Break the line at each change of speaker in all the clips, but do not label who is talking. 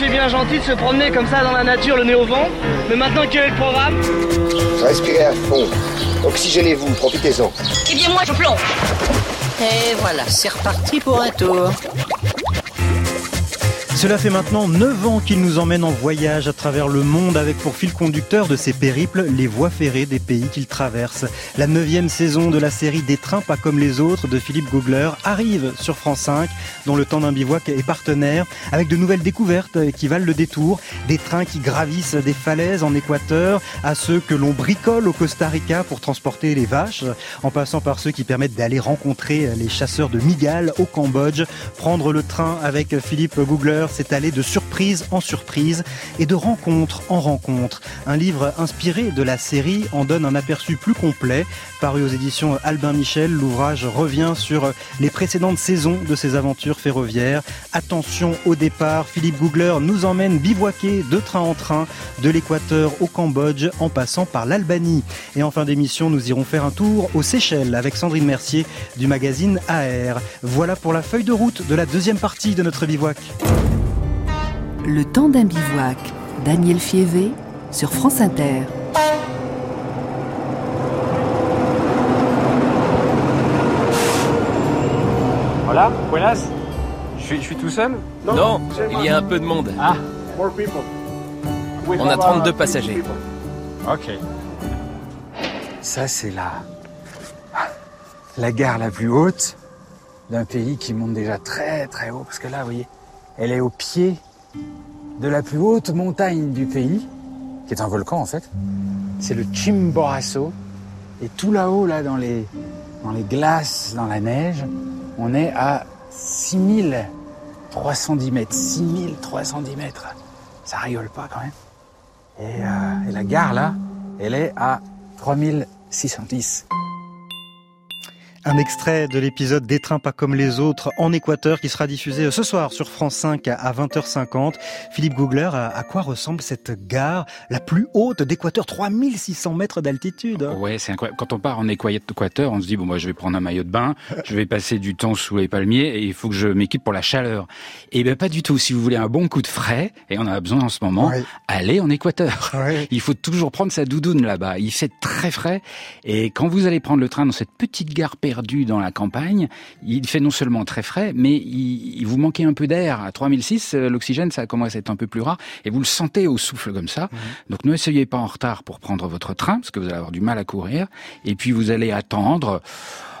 c'est bien gentil de se promener comme ça dans la nature, le nez au vent. Mais maintenant, quel est le programme
Respirez à fond. Oxygénez-vous, profitez-en.
Eh bien, moi, je plonge.
Et voilà, c'est reparti pour un tour.
Cela fait maintenant 9 ans qu'il nous emmène en voyage à travers le monde avec pour fil conducteur de ses périples les voies ferrées des pays qu'il traverse. La neuvième saison de la série Des trains pas comme les autres de Philippe Googler arrive sur France 5, dont le temps d'un bivouac est partenaire, avec de nouvelles découvertes qui valent le détour, des trains qui gravissent des falaises en Équateur, à ceux que l'on bricole au Costa Rica pour transporter les vaches, en passant par ceux qui permettent d'aller rencontrer les chasseurs de migales au Cambodge, prendre le train avec Philippe Googler c'est aller de surprise en surprise et de rencontre en rencontre. Un livre inspiré de la série en donne un aperçu plus complet. Paru aux éditions Albin Michel, l'ouvrage revient sur les précédentes saisons de ses aventures ferroviaires. Attention au départ, Philippe Googler nous emmène bivouaquer de train en train de l'Équateur au Cambodge en passant par l'Albanie. Et en fin d'émission, nous irons faire un tour aux Seychelles avec Sandrine Mercier du magazine AR. Voilà pour la feuille de route de la deuxième partie de notre bivouac.
Le temps d'un bivouac, Daniel Fievé sur France Inter.
Voilà, buenas. Je suis, je suis tout seul?
Non, il y a un peu de monde.
Ah,
On a 32 passagers.
ok. Ça, c'est la... la gare la plus haute d'un pays qui monte déjà très très haut. Parce que là, vous voyez, elle est au pied de la plus haute montagne du pays, qui est un volcan en fait. C'est le Chimborazo. Et tout là-haut, là, dans les, glaces, dans la neige, on est à 6310 mètres. 6310 mètres. Ça rigole pas quand même. Et, euh, et la gare là, elle est à 3610.
Un extrait de l'épisode Des trains pas comme les autres en Équateur qui sera diffusé ce soir sur France 5 à 20h50. Philippe Googler, à quoi ressemble cette gare la plus haute d'Équateur? 3600 mètres d'altitude
Ouais, c'est incroyable. Quand on part en Équateur, on se dit, bon, moi, je vais prendre un maillot de bain, je vais passer du temps sous les palmiers et il faut que je m'équipe pour la chaleur. Et ben, pas du tout. Si vous voulez un bon coup de frais, et on en a besoin en ce moment,
Ouais.
allez en Équateur.
Ouais.
Il faut toujours prendre sa doudoune là-bas. Il fait très frais. Et quand vous allez prendre le train dans cette petite gare perdue dans la campagne, il fait non seulement très frais, mais il, il vous manquez un peu d'air. À 3006, euh, l'oxygène, ça commence à être un peu plus rare. Et vous le sentez au souffle comme ça. Donc ne soyez pas en retard pour prendre votre train, parce que vous allez avoir du mal à courir. Et puis vous allez attendre.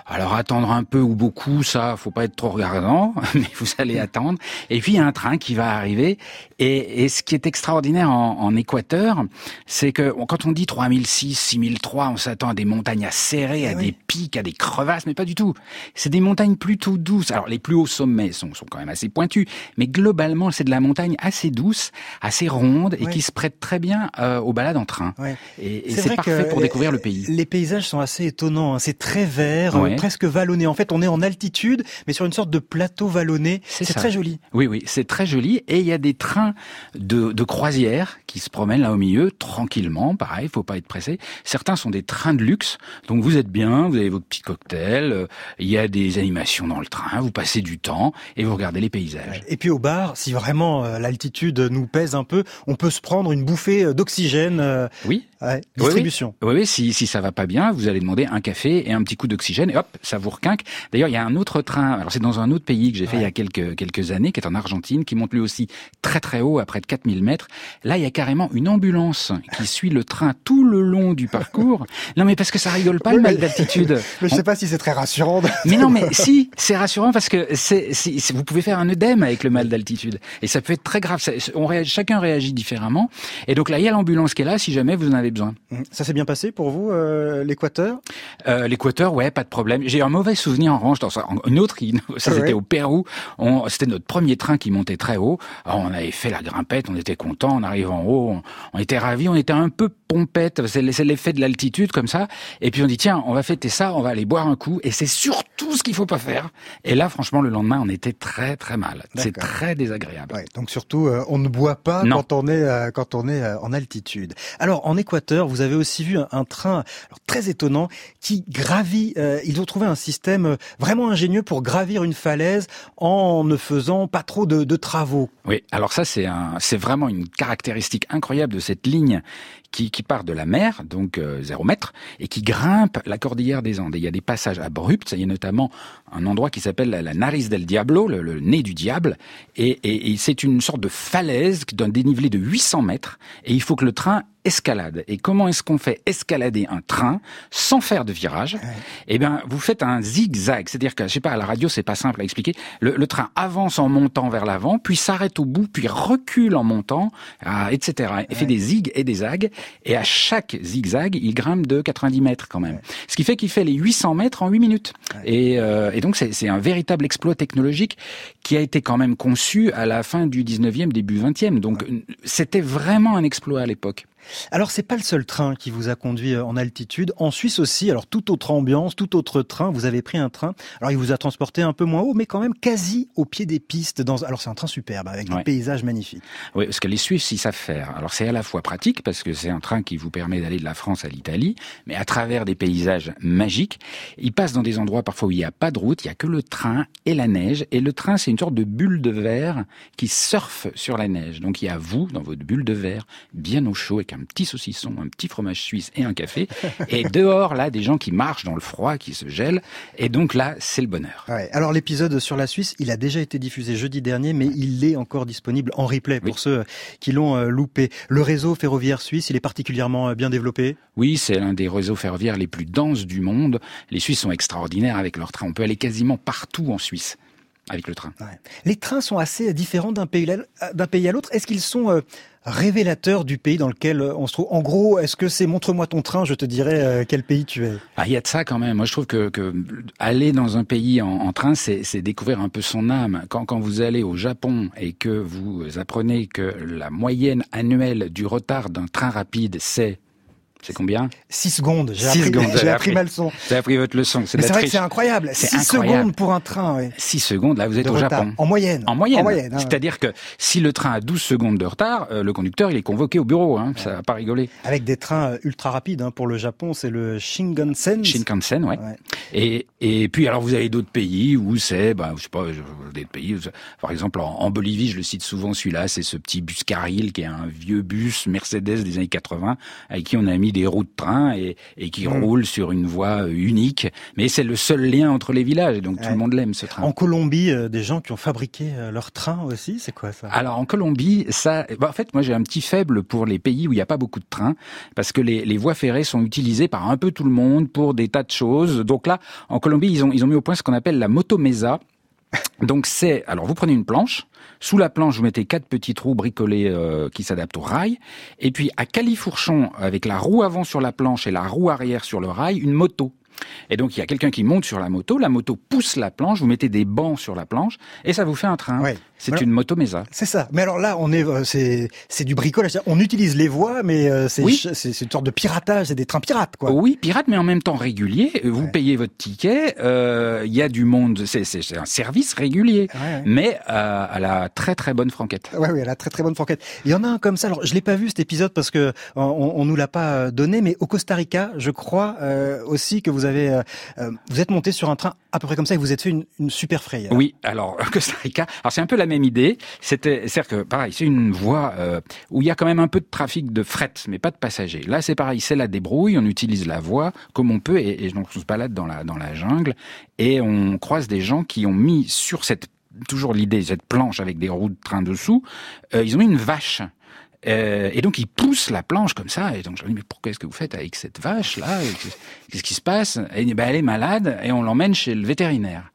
Alors attendre un peu ou beaucoup, ça, faut pas être trop regardant, mais vous allez attendre. Et puis il y a un train qui va arriver. Et, et ce qui est extraordinaire en, en Équateur, c'est que quand on dit 3006, 6003, on s'attend à des montagnes acérées, à des pics, à des crevasses, mais pas du tout. C'est des montagnes plutôt douces. Alors les plus hauts sommets sont, sont quand même assez pointus, mais globalement c'est de la montagne assez douce, assez ronde et qui se prête très bien euh, aux balades en train.
Ouais.
Et, et
C'est
parfait pour découvrir le pays.
Les paysages sont assez étonnants. hein. C'est très vert,
Ouais.
presque vallonné. En fait, on est en altitude, mais sur une sorte de plateau vallonné. C'est très joli.
Oui, oui, c'est très joli. Et il y a des trains de, de croisière qui se promènent là au milieu, tranquillement. Pareil, faut pas être pressé. Certains sont des trains de luxe. Donc vous êtes bien, vous avez votre petit cocktail. euh, Il y a des animations dans le train. Vous passez du temps et vous regardez les paysages.
Et puis au bar, si vraiment euh, l'altitude nous pèse un peu, on peut se prendre une bouffée euh, d'oxygène.
Oui.
Ouais,
Oui,
distribution.
Oui, oui, si, si ça va pas bien, vous allez demander un café et un petit coup d'oxygène et hop, ça vous requinque. D'ailleurs, il y a un autre train, alors c'est dans un autre pays que j'ai fait il y a quelques, quelques années, qui est en Argentine, qui monte lui aussi très très haut, à près de 4000 mètres. Là, il y a carrément une ambulance qui suit le train tout le long du parcours. Non, mais parce que ça rigole pas le mal d'altitude.
Mais je
On-
sais pas si c'est très rassurant. de-
mais non, mais si, c'est rassurant parce que c'est, vous pouvez faire un œdème avec le mal d'altitude. Et ça peut être très grave. Ça- on réagit, chacun réagit différemment. Et donc là, il y a l'ambulance qui est là si jamais vous en avez besoin.
Ça s'est bien passé pour vous, euh, l'Équateur?
Euh, L'Équateur, ouais, pas de problème. J'ai un mauvais souvenir en revanche dans. Une autre, ça c'était
Ouais.
au Pérou. C'était notre premier train qui montait très haut. Alors, on avait fait la grimpette, on était content. On arrive en haut, on, on était ravis, on était un peu pompette. C'est l'effet de l'altitude comme ça. Et puis on dit tiens, on va fêter ça, on va aller boire un coup. Et c'est surtout ce qu'il faut pas faire. Et là, franchement, le lendemain, on était très très mal. C'est très désagréable.
Ouais, donc surtout, euh, on ne boit pas
Non.
quand on est quand on est en altitude. Alors en Équateur. Vous avez aussi vu un, train très étonnant qui gravit. Euh, ils ont trouvé un système euh, vraiment ingénieux pour gravir une falaise en ne faisant pas trop de, travaux.
Oui, alors ça c'est vraiment une caractéristique incroyable de cette ligne qui, qui part de la mer, donc euh, zéro mètre, et qui grimpe la cordillère des Andes. il y a des passages abrupts, il y a notamment un endroit qui s'appelle la, Nariz del Diablo, le, nez du diable, et, et, et c'est une sorte de falaise d'un dénivelé de 800 mètres, et il faut que le train escalade. Et comment est-ce qu'on fait escalader un train sans faire de virage? Eh bien, vous faites un zigzag, c'est-à-dire que je sais pas à la radio c'est pas simple à expliquer. Le, train avance en montant vers l'avant, puis s'arrête au bout, puis recule en montant, etc. Et fait des zigs et des zags. Et à chaque zigzag, il grimpe de 90 mètres quand même. Ce qui fait qu'il fait les 800 mètres en 8 minutes. Et, euh, et donc c'est un véritable exploit technologique qui a été quand même conçu à la fin du 19e, début 20e. Donc c'était vraiment un exploit à l'époque.
Alors c'est pas le seul train qui vous a conduit euh, en altitude. En Suisse aussi, alors toute autre ambiance, tout autre train. Vous avez pris un train. Alors il vous a transporté un peu moins haut, mais quand même quasi au pied des pistes. Dans... Alors c'est un train superbe avec des paysages magnifiques.
Oui, parce que les Suisses ils savent faire. Alors c'est à la fois pratique parce que c'est un train qui vous permet d'aller de la France à l'Italie, mais à travers des paysages magiques. Il passe dans des endroits parfois où il n'y a pas de route, il y a que le train et la neige. Et le train c'est une sorte de bulle de verre qui surfe sur la neige. Donc il y a vous dans votre bulle de verre, bien au chaud avec un petit saucisson, un petit fromage suisse et un café. Et dehors, là, des gens qui marchent dans le froid, qui se gèlent. Et donc là, c'est le bonheur.
Alors l'épisode sur la Suisse, il a déjà été diffusé jeudi dernier, mais il est encore disponible en replay pour ceux qui l'ont euh, loupé. Le réseau ferroviaire suisse, il est particulièrement euh, bien développé?
Oui, c'est l'un des réseaux ferroviaires les plus denses du monde. Les Suisses sont extraordinaires avec leur train. On peut aller quasiment partout en Suisse avec le train.
Les trains sont assez différents d'un pays, d'un pays à l'autre. Est-ce qu'ils sont révélateurs du pays dans lequel euh, on se trouve En gros, est-ce que c'est montre-moi ton train, je te dirai euh, quel pays tu es?
Ah, il y a de ça quand même. Moi, je trouve que, que aller dans un pays en, en train, c'est découvrir un peu son âme. Quand, quand vous allez au Japon et que vous apprenez que la moyenne annuelle du retard d'un train rapide, c'est c'est combien
6 secondes. J'ai appris, secondes, appris, ma leçon.
J'ai appris votre leçon.
C'est vrai que c'est incroyable. 6 secondes pour un train. Oui.
6 secondes, là vous êtes au Japon.
En moyenne.
En moyenne. moyenne hein, C'est-à-dire que si le train a 12 secondes de retard, euh, le conducteur il est convoqué au bureau. Hein, Ça va pas rigoler.
Avec des trains euh, ultra rapides. Hein, pour le Japon, c'est le Shinkansen.
Shinkansen, ouais. ouais. Et, et puis alors vous avez d'autres pays où c'est, bah, je sais pas, des pays. Par exemple en, en Bolivie, je le cite souvent celui-là, c'est ce petit bus Carril qui est un vieux bus Mercedes des années 80 avec qui on a mis des roues de train et, qui mm. roule sur une voie euh, unique. Mais c'est le seul lien entre les villages et donc tout le monde l'aime ce train.
En Colombie, euh, des gens qui ont fabriqué euh, leur train aussi, c'est quoi ça?
Alors en Colombie, ça, bah, en fait, moi j'ai un petit faible pour les pays où il n'y a pas beaucoup de trains parce que les, les voies ferrées sont utilisées par un peu tout le monde pour des tas de choses. Donc là, en Colombie, ils ont ils ont mis au point ce qu'on appelle la motomesa. Donc c'est, alors vous prenez une planche, sous la planche vous mettez quatre petits trous bricolés euh, qui s'adaptent au rail, et puis à califourchon avec la roue avant sur la planche et la roue arrière sur le rail, une moto. Et donc il y a quelqu'un qui monte sur la moto, la moto pousse la planche, vous mettez des bancs sur la planche et ça vous fait un train. C'est une moto Mesa.
C'est ça. Mais alors là, on est, euh, c'est, c'est du bricolage. On utilise les voies, mais euh, c'est, c'est, une sorte de piratage. C'est des trains pirates, quoi.
Oui, pirates, mais en même temps réguliers. Vous payez votre ticket. Euh, il y a du monde. C'est, c'est un service régulier, mais à la très très bonne franquette.
Oui, oui, à la très très bonne franquette. Il y en a un comme ça. Alors, je l'ai pas vu cet épisode parce que on, on nous l'a pas donné, mais au Costa Rica, je crois aussi que vous avez, vous êtes monté sur un train à peu près comme ça et vous êtes fait une, super frayeur.
Oui, alors Costa Rica. Alors c'est un peu la même idée. C'était, c'est-à-dire que pareil, c'est une voie euh, où il y a quand même un peu de trafic de fret, mais pas de passagers. Là, c'est pareil, c'est la débrouille. On utilise la voie comme on peut, et, et donc on se balade dans la jungle et on croise des gens qui ont mis sur cette toujours l'idée cette planche avec des roues de train dessous, euh, ils ont mis une vache. Euh, et donc ils poussent la planche comme ça. Et donc je me dis mais pourquoi est-ce que vous faites avec cette vache là Qu'est-ce qui se passe? Et ben elle est malade et on l'emmène chez le vétérinaire.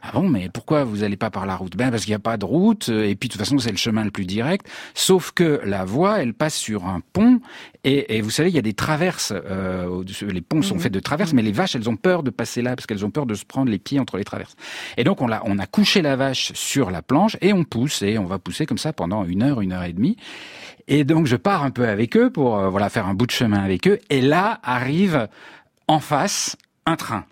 Ah bon, mais pourquoi vous allez pas par la route? Ben parce qu'il n'y a pas de route, et puis de toute façon c'est le chemin le plus direct. Sauf que la voie, elle passe sur un pont, et, et vous savez, il y a des traverses. Euh, les ponts sont mhm. faits de traverses, mais les vaches, elles ont peur de passer là parce qu'elles ont peur de se prendre les pieds entre les traverses. Et donc on a, on a couché la vache sur la planche et on pousse et on va pousser comme ça pendant une heure, une heure et demie. Et donc je pars un peu avec eux pour euh, voilà faire un bout de chemin avec eux. Et là arrive en face un train.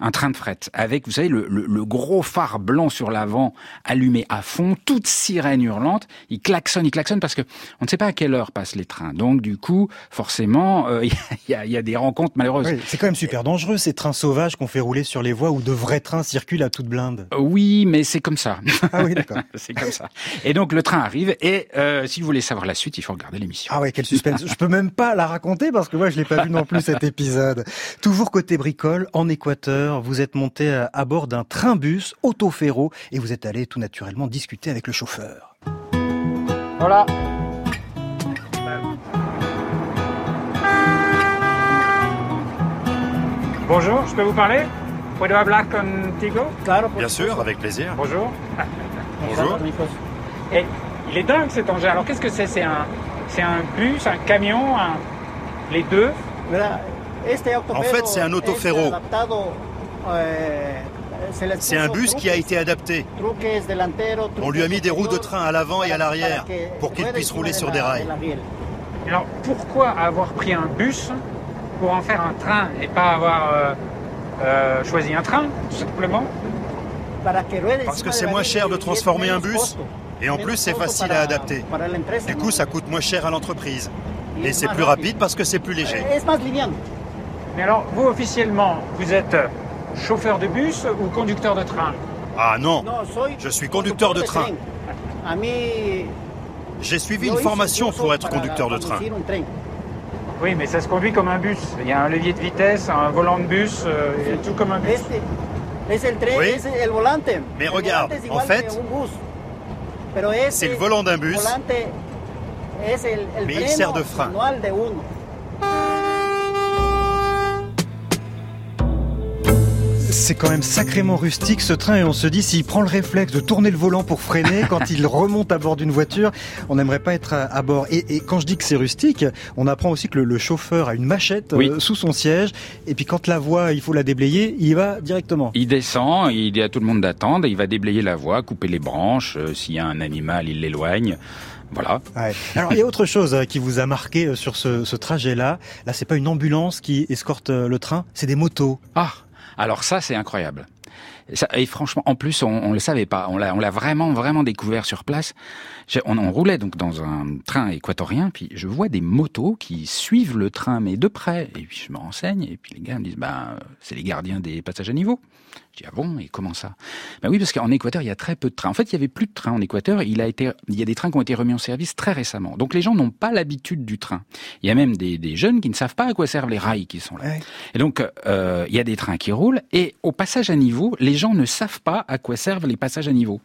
Un train de fret avec, vous savez, le, le, le gros phare blanc sur l'avant allumé à fond, toute sirène hurlante. Il klaxonne, il klaxonne parce que on ne sait pas à quelle heure passent les trains. Donc du coup, forcément, euh, il y, a, y, a, des rencontres malheureuses.
Oui, c'est quand même super dangereux ces trains sauvages qu'on fait rouler sur les voies où de vrais trains circulent à toute blinde.
Euh, oui, mais c'est comme ça.
Ah oui, d'accord.
c'est comme ça. Et donc le train arrive et euh, si vous voulez savoir la suite, il faut regarder l'émission.
Ah ouais, quel suspense. je peux même pas la raconter parce que moi je l'ai pas vu non plus cet épisode. Toujours côté bricole, en Équateur, vous êtes monté à bord d'un train-bus autoféro et vous êtes allé tout naturellement discuter avec le chauffeur.
Voilà. Bonjour, je peux vous parler? ¿Puedo hablar contigo
Bien sûr, avec plaisir.
Bonjour.
Bonjour.
Et il est dingue cet engin. Alors qu'est-ce que c'est? C'est un, c'est un bus, un camion, un... les deux?
En fait, c'est un autoféro. C'est un bus qui a été adapté. On lui a mis des roues de train à l'avant et à l'arrière pour qu'il puisse rouler sur des rails.
Alors pourquoi avoir pris un bus pour en faire un train et pas avoir euh, euh, choisi un train, tout simplement
Parce que c'est moins cher de transformer un bus et en plus c'est facile à adapter. Du coup ça coûte moins cher à l'entreprise. Et c'est plus rapide parce que c'est plus léger.
Mais alors vous officiellement, vous êtes chauffeur de bus ou conducteur de train
Ah non, je suis conducteur de train. J'ai suivi une formation pour être conducteur de train.
Oui, mais ça se conduit comme un bus. Il y a un levier de vitesse, un volant de bus, euh, tout comme un bus.
Oui. Mais regarde, en fait, c'est le volant d'un bus, mais il sert de frein.
C'est quand même sacrément rustique ce train et on se dit s'il prend le réflexe de tourner le volant pour freiner quand il remonte à bord d'une voiture, on n'aimerait pas être à, bord. Et, et, quand je dis que c'est rustique, on apprend aussi que le, le chauffeur a une machette
oui.
euh, sous son siège et puis quand la voie il faut la déblayer, il y va directement.
Il descend, il dit à tout le monde d'attendre, il va déblayer la voie, couper les branches, euh, s'il y a un animal, il l'éloigne. Voilà.
Ouais. Alors il y a autre chose euh, qui vous a marqué sur ce, ce trajet-là. Là, c'est pas une ambulance qui escorte le train, c'est des motos.
Ah. Alors ça, c'est incroyable. Ça, et franchement, en plus, on, on le savait pas. On l'a, vraiment, vraiment découvert sur place. On, on, roulait donc dans un train équatorien, puis je vois des motos qui suivent le train, mais de près. Et puis je me renseigne, et puis les gars me disent, bah, c'est les gardiens des passages à niveau. Je dis ah bon et comment ça? Ben oui parce qu'en Équateur il y a très peu de trains. En fait il y avait plus de trains en Équateur. Il a été il y a des trains qui ont été remis en service très récemment. Donc les gens n'ont pas l'habitude du train. Il y a même des, des, jeunes qui ne savent pas à quoi servent les rails qui sont là. Ouais. Et donc euh, il y a des trains qui roulent et au passage à niveau les gens ne savent pas à quoi servent les passages à niveau.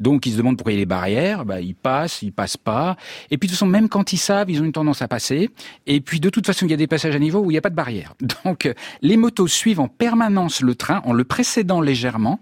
Donc ils se demandent pourquoi il y a les barrières, bah, ils passent, ils passent pas. Et puis de toute façon, même quand ils savent, ils ont une tendance à passer. Et puis de toute façon, il y a des passages à niveau où il n'y a pas de barrière. Donc les motos suivent en permanence le train en le précédant légèrement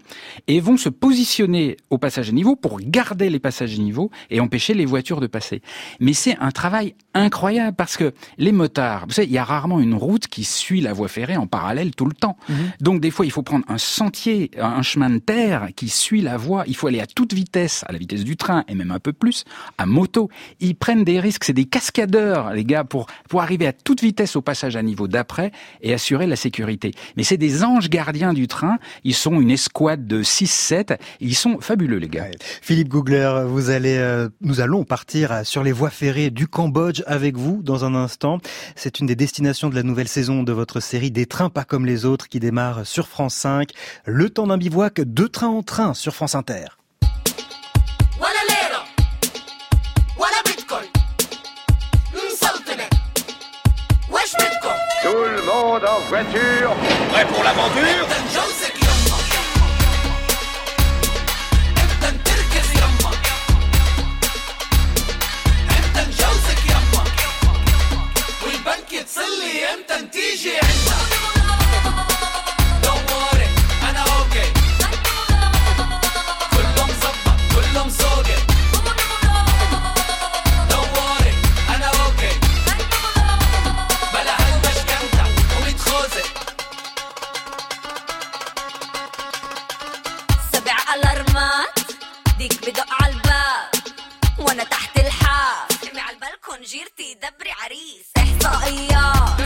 et vont se positionner au passage à niveau pour garder les passages à niveau et empêcher les voitures de passer. Mais c'est un travail incroyable parce que les motards, vous savez, il y a rarement une route qui suit la voie ferrée en parallèle tout le temps. Mmh. Donc des fois, il faut prendre un sentier, un chemin de terre qui suit la voie. Il faut aller à toute vitesse, à la vitesse du train et même un peu plus, à moto. Ils prennent des risques, c'est des cascadeurs, les gars, pour, pour arriver à toute vitesse au passage à niveau d'après et assurer la sécurité. Mais c'est des anges gardiens du train. Ils sont une escouade de 6-7. Ils sont fabuleux, les gars.
Philippe Gougler, vous allez, euh, nous allons partir sur les voies ferrées du Cambodge avec vous dans un instant. C'est une des destinations de la nouvelle saison de votre série Des trains pas comme les autres qui démarre sur France 5. Le temps d'un bivouac, deux trains en train sur France Inter.
Monde en voiture.
Prêt pour l'aventure?
جيرتي دبري عريس. احصائيات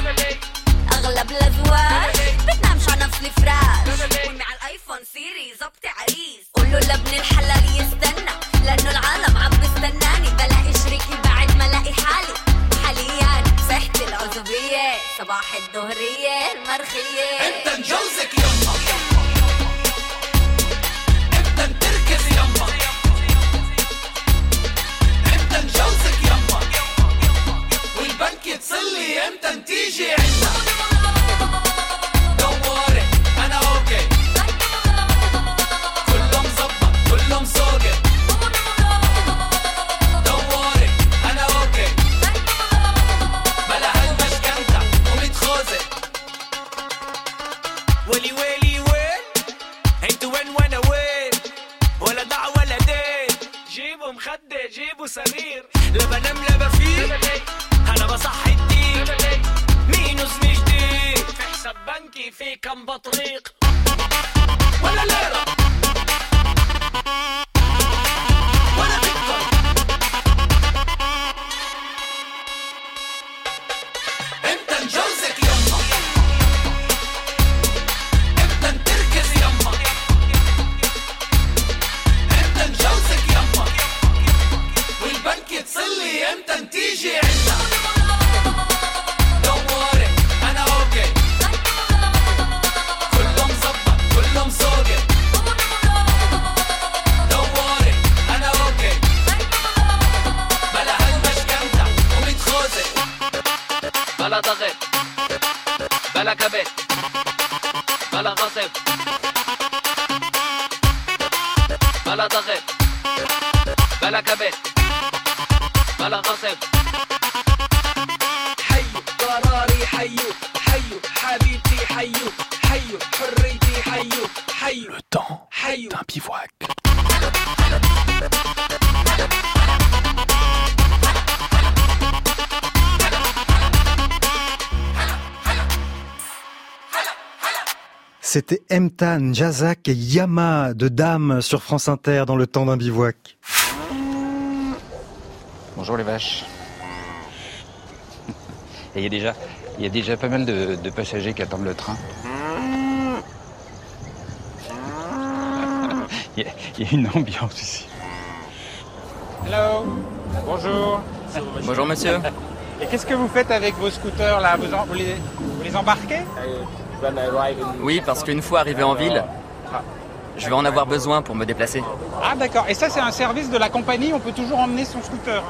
أغلب الأزواج بتنامش على نفس الفراش. على الآيفون سيري زبطي عريس. قولوا لابن الحلال يستنى لأنه العالم عم بستناني بلاقي شريكي بعد ما الاقي حالي. حاليا صحتي العزوبية صباح الظهرية المرخية.
انت a
la cabeza.
C'était Emtan, Jazak et Yama de Dame sur France Inter dans le temps d'un bivouac.
Bonjour les vaches. Et il y a déjà, il y a déjà pas mal de, de passagers qui attendent le train. Il y, a, il y a une ambiance ici.
Hello, bonjour.
Bonjour monsieur.
Et qu'est-ce que vous faites avec vos scooters là? Vous, en- vous les, vous les embarquez?
Oui, parce qu'une fois arrivé en ville, je vais en avoir besoin pour me déplacer.
Ah d'accord, et ça c'est un service de la compagnie, on peut toujours emmener son scooter.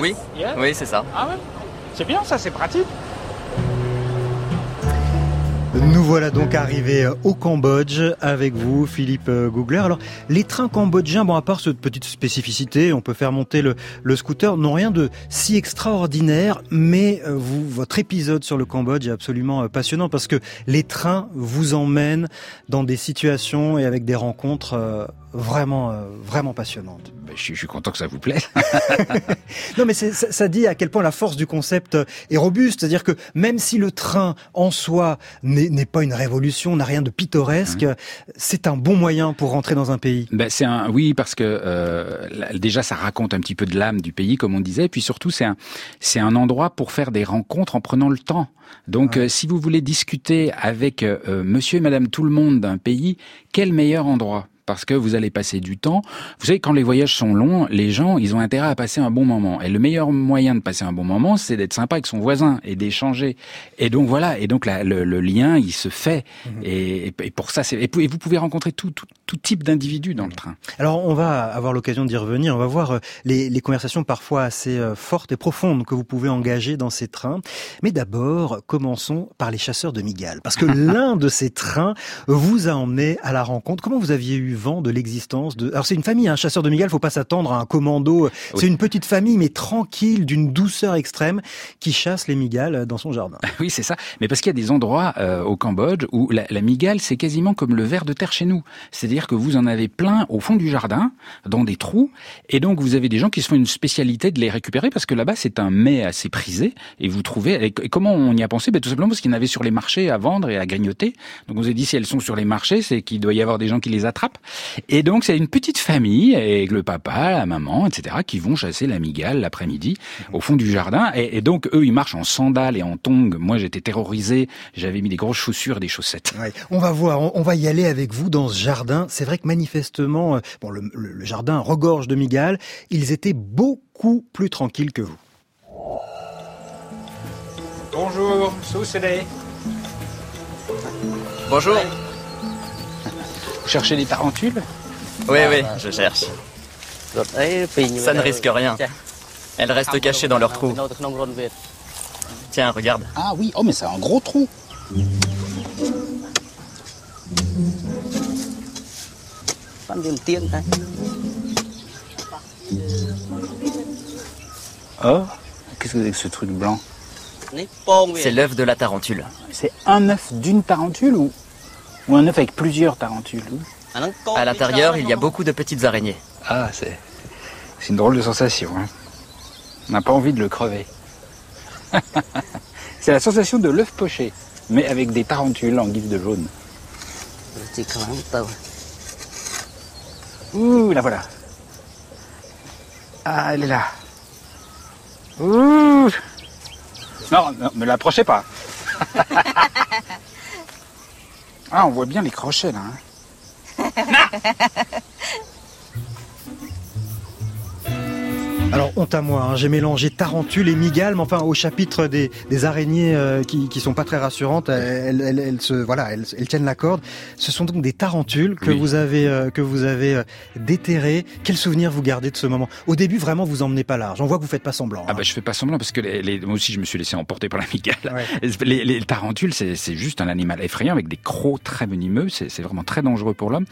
Oui,
Yeah.
oui, c'est ça.
Ah ouais C'est bien ça, c'est pratique.
Voilà donc arrivés au Cambodge avec vous, Philippe euh, Googler. Alors, les trains cambodgiens, bon, à part cette petite spécificité, on peut faire monter le, scooter, n'ont rien de si extraordinaire, mais euh, votre épisode sur le Cambodge est absolument euh, passionnant parce que les trains vous emmènent dans des situations et avec des rencontres euh, vraiment, euh, vraiment passionnantes.
Ben, je, suis- je suis content que ça vous plaise.
Non, mais ça, ça dit à quel point la force du concept euh, est robuste. C'est-à-dire que même si le train en soi n'est pas une révolution, n'a rien de pittoresque, c'est un bon moyen pour rentrer dans un pays.
Ben, c'est un oui parce que euh, déjà ça raconte un petit peu de l'âme du pays comme on disait et puis surtout c'est un c'est un endroit pour faire des rencontres en prenant le temps. Donc euh, si vous voulez discuter avec euh, euh, monsieur et madame tout le monde d'un pays, quel meilleur endroit? Parce que vous allez passer du temps. Vous savez, quand les voyages sont longs, les gens, ils ont intérêt à passer un bon moment. Et le meilleur moyen de passer un bon moment, c'est d'être sympa avec son voisin et d'échanger. Et donc voilà. Et donc la- le, le lien, il se fait. Et, et pour ça, c'est. Et vous pouvez rencontrer tout, tout, tout type d'individus dans le train.
Alors, on va avoir l'occasion d'y revenir. On va voir euh, les, les conversations parfois assez euh, fortes et profondes que vous pouvez engager dans ces trains. Mais d'abord, commençons par les chasseurs de migales. Parce que l'un de ces trains vous a emmené à la rencontre. Comment vous aviez eu vent de l'existence de... Alors, c'est une famille, un chasseur de migales. Faut pas s'attendre à un commando. C'est une petite famille, mais tranquille, d'une douceur extrême, qui chasse les migales dans son jardin.
Oui, c'est ça. Mais parce qu'il y a des endroits euh, au Cambodge où la, la migale, c'est quasiment comme le ver de terre chez nous. C'est-à-dire que vous en avez plein au fond du jardin, dans des trous, et donc vous avez des gens qui se font une spécialité de les récupérer parce que là-bas c'est un mets assez prisé et vous trouvez. Et et comment on y a pensé? Ben, Tout simplement parce qu'il y en avait sur les marchés à vendre et à grignoter. Donc on s'est dit si elles sont sur les marchés, c'est qu'il doit y avoir des gens qui les attrapent. Et donc c'est une petite famille avec le papa, la maman, etc. qui vont chasser la migale l'après-midi au fond du jardin. Et, donc eux, ils marchent en sandales et en tongs. Moi, j'étais terrorisé. J'avais mis des grosses chaussures et des chaussettes.
On va voir, on, va y aller avec vous dans ce jardin. C'est vrai que manifestement, euh, bon, le, le jardin regorge de migales. Ils étaient beaucoup plus tranquilles que vous.
Bonjour, Soussédé.
Bonjour.
Vous cherchez des tarentules
Oui, oui, je cherche. Ça ne risque rien. Elles restent cachées dans leur trou. Tiens, regarde.
Ah oui, oh mais c'est un gros trou. Oh, qu'est-ce que c'est que ce truc blanc?
C'est l'œuf de la tarentule.
C'est un œuf d'une tarentule ou, ou un œuf avec plusieurs tarentules
À l'intérieur, il y a beaucoup de petites araignées.
Ah, c'est c'est une drôle de sensation. Hein. On n'a pas envie de le crever. c'est la sensation de l'œuf poché, mais avec des tarentules en guise de jaune. Ouh, la voilà. Ah, elle est là. Ouh. Non, non, ne l'approchez pas. ah, on voit bien les crochets là. Hein.
Alors, honte à moi, hein, j'ai mélangé tarentule et migale, mais enfin, au chapitre des, araignées euh, qui, qui sont pas très rassurantes, elles, elles, se, voilà, elles, tiennent la corde. Ce sont donc des tarentules que vous avez, euh, que vous avez euh, déterrées. Quel souvenir vous gardez de ce moment? Au début, vraiment, vous emmenez pas large. On voit que vous faites pas semblant.
Ah bah, je fais pas semblant parce que les, moi aussi, je me suis laissé emporter par la migale. Les, les, tarentules, c'est juste un animal effrayant avec des crocs très venimeux. C'est vraiment très dangereux pour l'homme.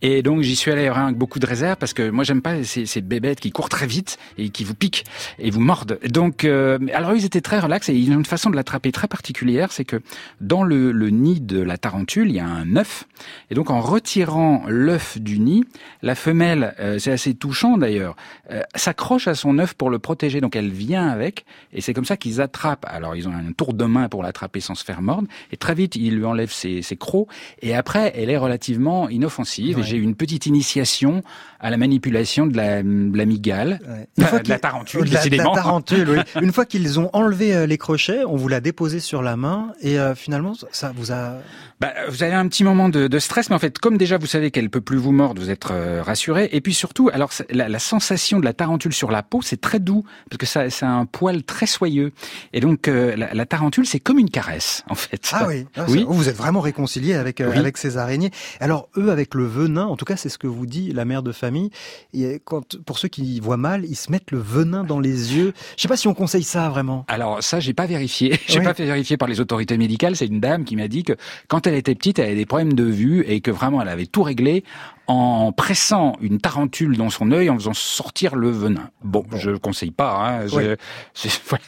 Et donc, j'y suis allé avec beaucoup de réserve parce que moi, j'aime pas ces, ces bébêtes qui courent très vite et qui vous piquent et vous mordent. Donc, euh, alors ils étaient très relax et ils ont une façon de l'attraper très particulière, c'est que dans le, le, nid de la tarentule, il y a un œuf, et donc en retirant l'œuf du nid, la femelle, euh, c'est assez touchant d'ailleurs, euh, s'accroche à son œuf pour le protéger, donc elle vient avec, et c'est comme ça qu'ils attrapent. Alors ils ont un tour de main pour l'attraper sans se faire mordre, et très vite ils lui enlèvent ses, ses crocs, et après elle est relativement inoffensive. Et j'ai eu une petite initiation à la manipulation de la, de la migale, de la tarentule, décidément.
La tarentule, oui. Une fois qu'ils ont enlevé euh, les crochets, on vous l'a déposé sur la main et euh, finalement, ça vous a
bah, vous avez un petit moment de, de, stress, mais en fait, comme déjà vous savez qu'elle peut plus vous mordre, vous êtes euh, rassuré. Et puis surtout, alors la, la, sensation de la tarentule sur la peau, c'est très doux parce que ça, c'est un poil très soyeux. Et donc euh, la, la, tarentule, c'est comme une caresse, en fait.
Ah oui. Ah, oui. Vous êtes vraiment réconcilié avec euh, avec ces araignées. Alors eux, avec le venin, en tout cas, c'est ce que vous dit la mère de famille. Et quand pour ceux qui voient mal, ils se mettent le venin dans les yeux. Je sais pas si on conseille ça vraiment.
Alors ça, j'ai pas vérifié. J'ai pas fait vérifier par les autorités médicales. C'est une dame qui m'a dit que quand elle était petite, elle avait des problèmes de vue et que vraiment elle avait tout réglé en pressant une tarentule dans son œil en faisant sortir le venin. Bon, je le conseille pas. Hein,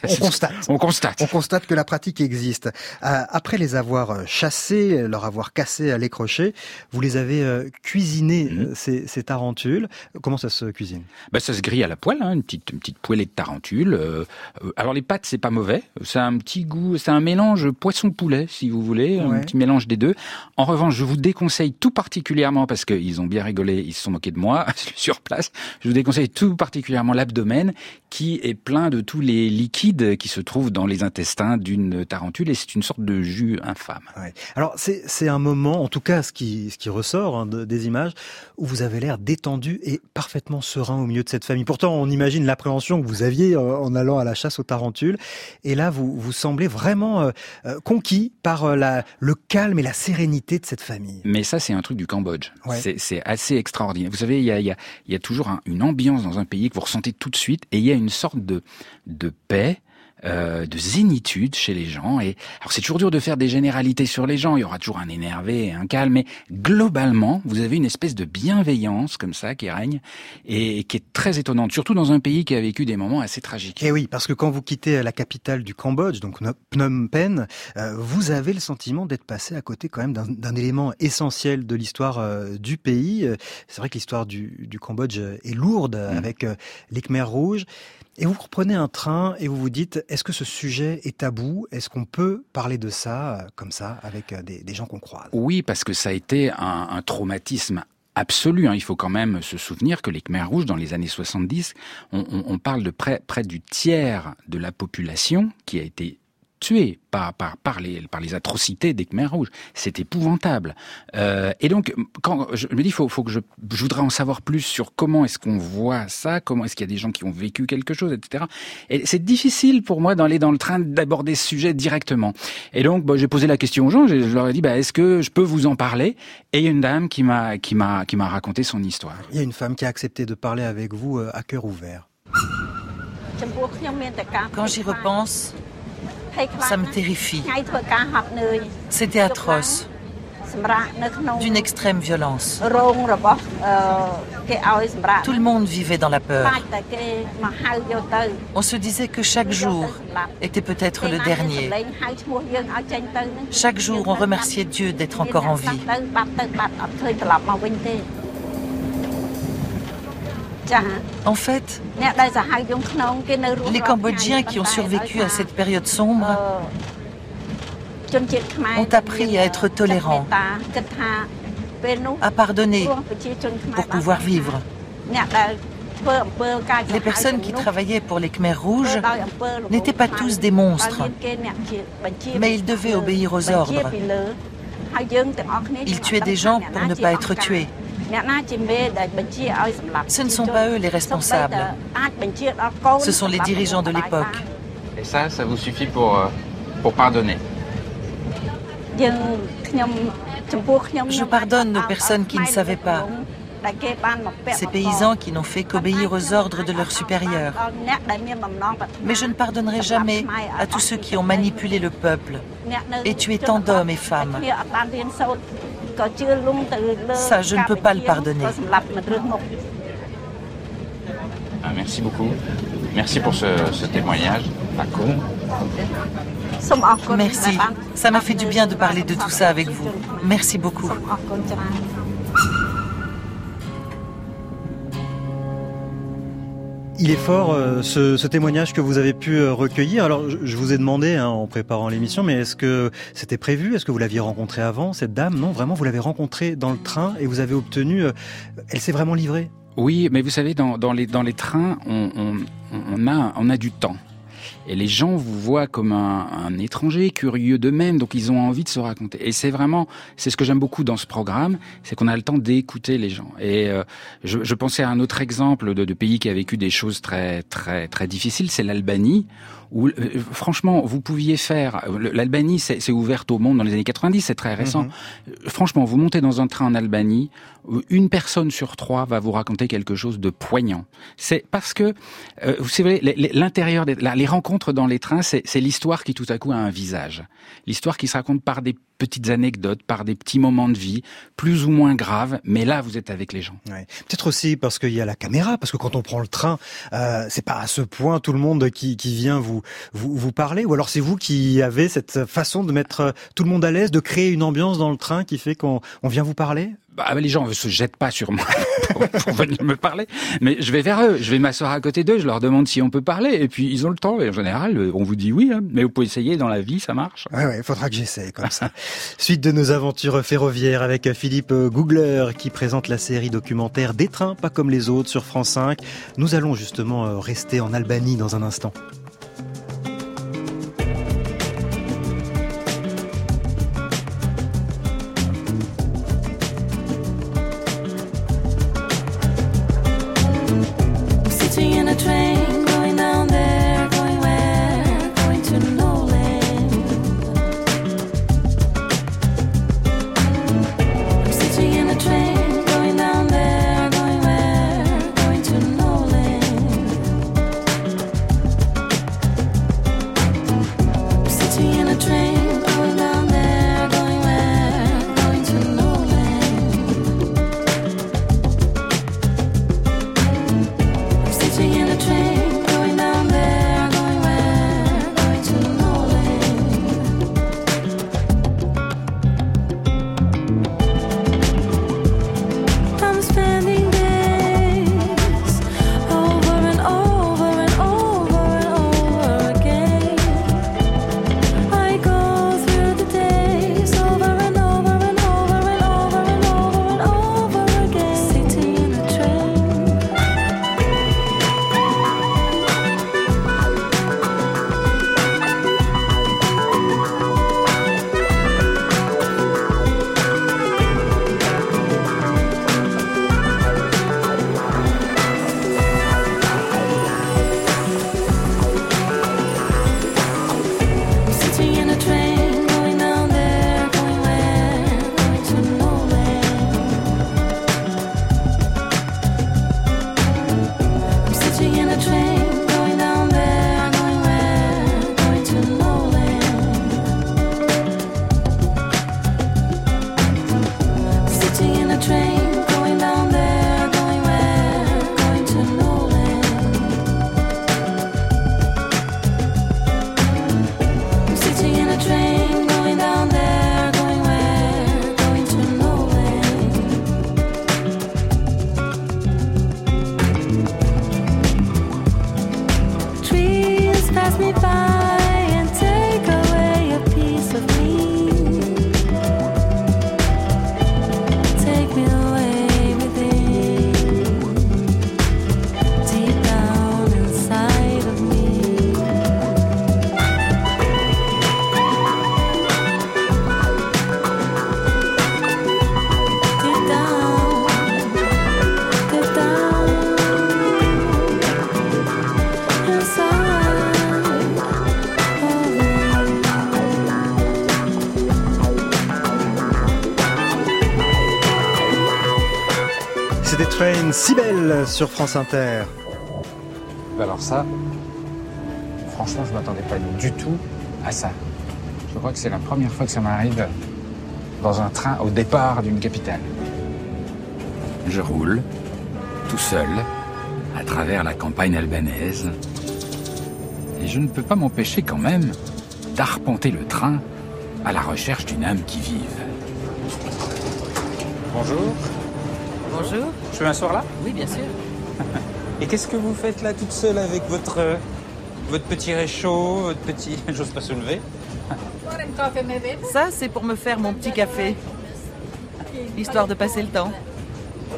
on constate.
On constate.
On constate que la pratique existe. Euh, après les avoir euh, chassés, leur avoir cassé à les crochets, vous les avez euh, cuisinés mhm. ces, ces, tarentules. Comment ça se cuisine?
Bah, ça se grille à la poêle, hein, une petite une petite poêlée de tarentule. alors les pâtes, c'est pas mauvais. C'est un petit goût, c'est un mélange poisson-poulet, si vous voulez, un petit mélange des deux. En revanche, je vous déconseille tout particulièrement parce qu'ils ont bien rigolé, ils se sont moqués de moi sur place. Je vous déconseille tout particulièrement l'abdomen qui est plein de tous les liquides qui se trouvent dans les intestins d'une tarentule et c'est une sorte de jus infâme.
Alors c'est un moment, en tout cas ce qui, ce qui ressort hein, des images, où vous avez l'air détendu et parfaitement serein au milieu de cette famille. Pourtant on imagine l'appréhension que vous aviez euh, en allant à la chasse aux tarentules et là vous, vous semblez vraiment euh, euh, conquis par la, le calme et la sérénité de cette famille.
Mais ça c'est un truc du Cambodge. C'est assez extraordinaire. Vous savez, il y a, y a, y a toujours une ambiance dans un pays que vous ressentez tout de suite, et il y a une sorte de, de paix euh, de zénitude chez les gens. Et alors c'est toujours dur de faire des généralités sur les gens. Il y aura toujours un énervé, un calme, mais globalement, vous avez une espèce de bienveillance comme ça qui règne et qui est très étonnante, surtout dans un pays qui a vécu des moments assez tragiques.
Et eh oui, parce que quand vous quittez la capitale du Cambodge, donc Phnom Penh, euh, vous avez le sentiment d'être passé à côté quand même d'un élément essentiel de l'histoire euh, du pays. C'est vrai que l'histoire du, du, Cambodge est lourde mmh. avec les Khmers rouges. Et vous reprenez un train et vous vous dites, est-ce que ce sujet est tabou? Est-ce qu'on peut parler de ça euh, comme ça avec euh, des, gens qu'on croise?
Oui, parce que ça a été un, traumatisme absolue. Hein. Il faut quand même se souvenir que les Khmers rouges, dans les années 70, on, on parle de près, près du tiers de la population qui a été tués par, par, par, les, par les atrocités des Khmers rouges. C'est épouvantable. Euh, et donc, quand je me dis, faut, faut que je, je voudrais en savoir plus sur comment est-ce qu'on voit ça, comment est-ce qu'il y a des gens qui ont vécu quelque chose, etc. Et c'est difficile pour moi d'aller dans le train d'aborder ce sujet directement. Et donc, bah, j'ai posé la question aux gens. Je, leur ai dit, bah, est-ce que je peux vous en parler? Et il y a une dame qui m'a qui m'a qui m'a raconté son histoire.
Il y a une femme qui a accepté de parler avec vous euh, à cœur ouvert.
Quand j'y repense, ça me terrifie. C'était atroce. D'une extrême violence. Tout le monde vivait dans la peur. On se disait que chaque jour était peut-être le dernier. Chaque jour, on remerciait Dieu d'être encore en vie. En fait, les Cambodgiens qui ont survécu à cette période sombre ont appris à être tolérants, à pardonner pour pouvoir vivre. Les personnes qui travaillaient pour les Khmers rouges n'étaient pas tous des monstres, mais ils devaient obéir aux ordres. Ils tuaient des gens pour ne pas être tués. Ce ne sont pas eux les responsables. Ce sont les dirigeants de l'époque.
Et ça, ça vous suffit pour, euh, pour pardonner
Je pardonne aux personnes qui ne savaient pas. Ces paysans qui n'ont fait qu'obéir aux ordres de leurs supérieurs. Mais je ne pardonnerai jamais à tous ceux qui ont manipulé le peuple et tué tant d'hommes et femmes. Ça, je ne peux pas le pardonner.
Ah, merci beaucoup. Merci pour ce, ce témoignage.
Merci. Ça m'a fait du bien de parler de tout ça avec vous. Merci beaucoup.
Il est fort euh, ce, ce, témoignage que vous avez pu euh, recueillir. Alors, je, vous ai demandé hein, en préparant l'émission, mais est-ce que c'était prévu? Est-ce que vous l'aviez rencontrée avant cette dame? Non, vraiment, vous l'avez rencontrée dans le train et vous avez obtenu. Euh, elle s'est vraiment livrée.
Oui, mais vous savez, dans, dans, les, dans les trains, on, on, on, a, on a du temps. Et les gens vous voient comme un, un étranger, curieux d'eux-mêmes, donc ils ont envie de se raconter. Et c'est vraiment, c'est ce que j'aime beaucoup dans ce programme, c'est qu'on a le temps d'écouter les gens. Et euh, je, je, pensais à un autre exemple de, de pays qui a vécu des choses très très très difficiles, c'est l'Albanie où euh, franchement vous pouviez faire l'Albanie c'est ouverte au monde dans les années 90 c'est très récent. Mm-hmm. franchement vous montez dans un train en Albanie une personne sur trois va vous raconter quelque chose de poignant. C'est parce que euh, vous savez l'intérieur les rencontres dans les trains c'est l'histoire qui tout à coup a un visage. L'histoire qui se raconte par des petites anecdotes, par des petits moments de vie, plus ou moins graves, mais là, vous êtes avec les gens.
Peut-être aussi parce qu'il y a la caméra, parce que quand on prend le train, euh, c'est pas à ce point tout le monde qui, qui vient vous, vous, vous parler, ou alors c'est vous qui avez cette façon de mettre tout le monde à l'aise, de créer une ambiance dans le train qui fait qu'on on vient vous parler?
Bah, les gens ne se jettent pas sur moi pour, venir me parler, mais je vais vers eux, je vais m'asseoir à côté d'eux, je leur demande si on peut parler, et puis ils ont le temps, et en général, on vous dit oui, hein, mais vous pouvez essayer dans la vie, ça marche.
Ouais, ouais, faudra que j'essaye comme ça. Suite de nos aventures ferroviaires avec Philippe Googler qui présente la série documentaire Des trains pas comme les autres sur France 5. Nous allons justement euh, rester en Albanie dans un instant. Si belle sur France Inter.
Alors ça, franchement, je m'attendais pas du tout à ça. Je crois que c'est la première fois que ça m'arrive dans un train au départ d'une capitale.
Je roule, tout seul, à travers la campagne albanaise. Et je ne peux pas m'empêcher quand même d'arpenter le train à la recherche d'une âme qui vive.
Bonjour.
Bonjour.
Je peux m'asseoir là
Oui, bien sûr.
Et qu'est-ce que vous faites là toute seule avec votre, euh, votre petit réchaud, votre petit... J'ose pas soulever.
Ça, c'est pour me faire mon petit café. Histoire de passer le temps.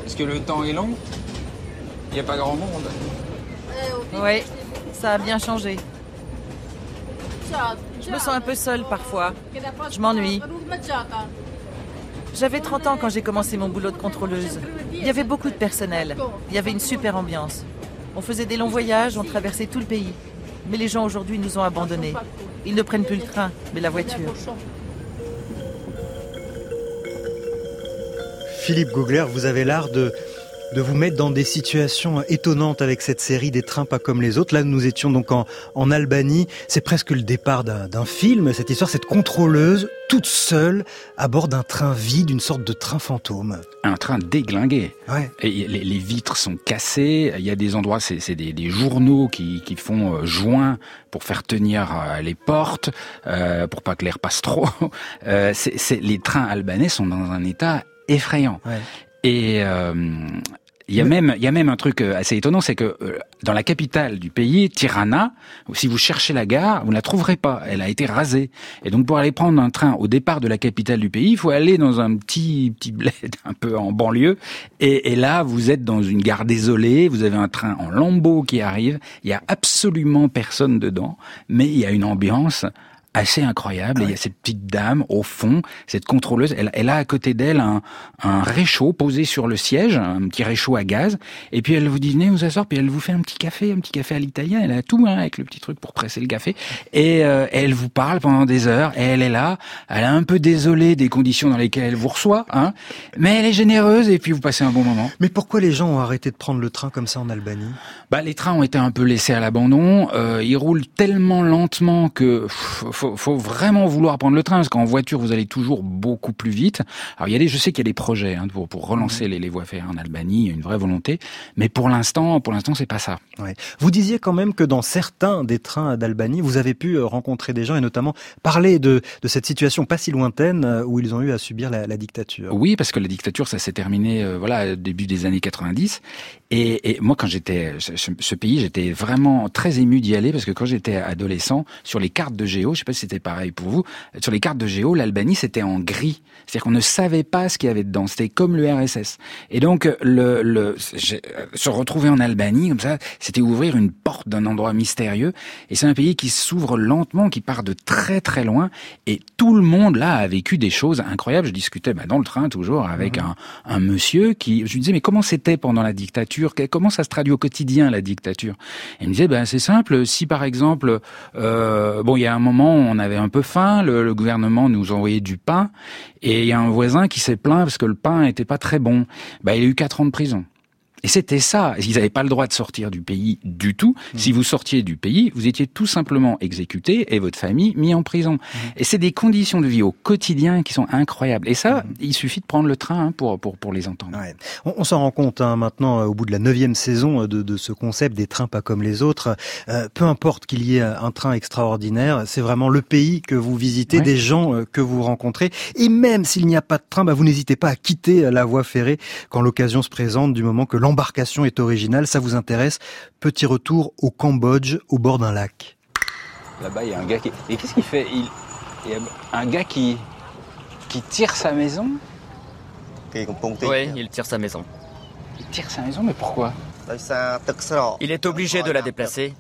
Est-ce que le temps est long Il n'y a pas grand monde.
Oui, ça a bien changé. Je me sens un peu seule parfois. Je m'ennuie. J'avais 30 ans quand j'ai commencé mon boulot de contrôleuse. Il y avait beaucoup de personnel. Il y avait une super ambiance. On faisait des longs voyages, on traversait tout le pays. Mais les gens aujourd'hui nous ont abandonnés. Ils ne prennent plus le train, mais la voiture.
Philippe Gougler, vous avez l'art de de vous mettre dans des situations étonnantes avec cette série des trains pas comme les autres. Là, nous étions donc en, en Albanie. C'est presque le départ d'un film. Cette histoire, cette contrôleuse toute seule à bord d'un train vide, une sorte de train fantôme.
Un train déglingué.
Ouais.
Et les, vitres sont cassées. Il y a des endroits, c'est des, des, journaux qui, qui font euh, joint pour faire tenir euh, les portes, euh, pour pas que l'air passe trop. Euh, c'est les trains albanais sont dans un état effrayant.
Ouais.
Et euh, il y a même, il y a même un truc euh, assez étonnant, c'est que euh, dans la capitale du pays, Tirana, si vous cherchez la gare, vous ne la trouverez pas. Elle a été rasée. Et donc pour aller prendre un train au départ de la capitale du pays, il faut aller dans un petit petit bled un peu en banlieue. Et, et là, vous êtes dans une gare désolée. Vous avez un train en lambeaux qui arrive. Il y a absolument personne dedans, mais il y a une ambiance assez incroyable. Et il y a cette petite dame au fond, cette contrôleuse. Elle, elle a à côté d'elle un, un, réchaud posé sur le siège, un petit réchaud à gaz. Et puis elle vous dit venez vous asseoir. Puis elle vous fait un petit café, un petit café à l'italien. Elle a tout hein, avec le petit truc pour presser le café. Et euh, elle vous parle pendant des heures. Et elle est là. Elle est un peu désolée des conditions dans lesquelles elle vous reçoit, hein. Mais elle est généreuse et puis vous passez un bon moment.
Mais pourquoi les gens ont arrêté de prendre le train comme ça en Albanie?
Bah les trains ont été un peu laissés à l'abandon. Euh, ils roulent tellement lentement que pff, faut, faut vraiment vouloir prendre le train parce qu'en voiture vous allez toujours beaucoup plus vite. Alors il y a des, je sais qu'il y a des projets hein, pour, pour relancer mmh. les, les voies ferrées en Albanie, une vraie volonté, mais pour l'instant, pour l'instant c'est pas ça.
Ouais. Vous disiez quand même que dans certains des trains d'Albanie, vous avez pu euh, rencontrer des gens et notamment parler de, de cette situation pas si lointaine euh, où ils ont eu à subir la, la dictature.
Oui, parce que la dictature ça s'est terminé euh, voilà début des années 90 et, et moi quand j'étais ce, ce pays, j'étais vraiment très ému d'y aller parce que quand j'étais adolescent, sur les cartes de géo, je sais pas si c'était pareil pour vous. Sur les cartes de géo, l'Albanie c'était en gris, c'est-à-dire qu'on ne savait pas ce qu'il y avait dedans. C'était comme le RSS. Et donc le, le se retrouver en Albanie comme ça, c'était ouvrir une porte d'un endroit mystérieux. Et c'est un pays qui s'ouvre lentement, qui part de très très loin. Et tout le monde là a vécu des choses incroyables. Je discutais bah, dans le train toujours avec mmh. un, un monsieur qui, je lui disais mais comment c'était pendant la dictature? Comment ça se traduit au quotidien la dictature? Et il me disait ben c'est simple. Si par exemple, euh, bon il y a un moment on avait un peu faim, le, le gouvernement nous envoyait du pain, et il y a un voisin qui s'est plaint parce que le pain était pas très bon. Bah, il a eu quatre ans de prison. Et c'était ça. Ils n'avaient pas le droit de sortir du pays du tout. Mmh. Si vous sortiez du pays, vous étiez tout simplement exécuté et votre famille mis en prison. Mmh. Et c'est des conditions de vie au quotidien qui sont incroyables. Et ça, mmh. il suffit de prendre le train hein, pour, pour, pour les entendre.
Ouais. On, on s'en rend compte hein, maintenant, euh, au bout de la neuvième saison euh, de, de ce concept des trains pas comme les autres. Euh, peu importe qu'il y ait un train extraordinaire, c'est vraiment le pays que vous visitez, ouais. des gens euh, que vous rencontrez. Et même s'il n'y a pas de train, bah, vous n'hésitez pas à quitter la voie ferrée quand l'occasion se présente du moment que l'embarquement l'embarcation est originale, ça vous intéresse? Petit retour au Cambodge, au bord d'un lac.
Là-bas, il y a un gars qui. Et qu'est-ce qu'il fait? Il... il y a un gars qui qui tire sa maison?
Oui, il tire sa maison.
Il tire sa maison, mais pourquoi?
Il est obligé de la déplacer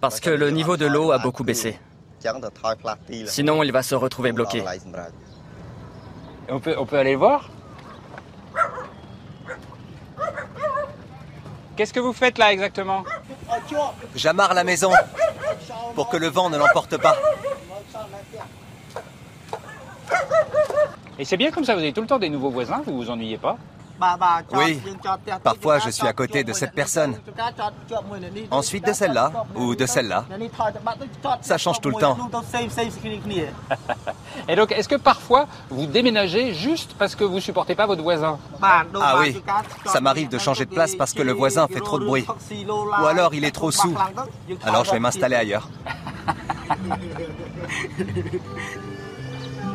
parce que le niveau de l'eau a beaucoup baissé. Sinon, il va se retrouver bloqué.
on peut, on peut aller voir? Qu'est-ce que vous faites là exactement
J'amarre la maison pour que le vent ne l'emporte pas.
Et c'est bien comme ça, vous avez tout le temps des nouveaux voisins, vous vous ennuyez pas
Oui, parfois je suis à côté de cette personne, ensuite de celle-là ou de celle-là. Ça change tout le temps.
Et donc, est-ce que parfois vous déménagez juste parce que vous supportez pas votre voisin
Ah oui, ça m'arrive de changer de place parce que le voisin fait trop de bruit. Ou alors il est trop sous. Alors je vais m'installer ailleurs.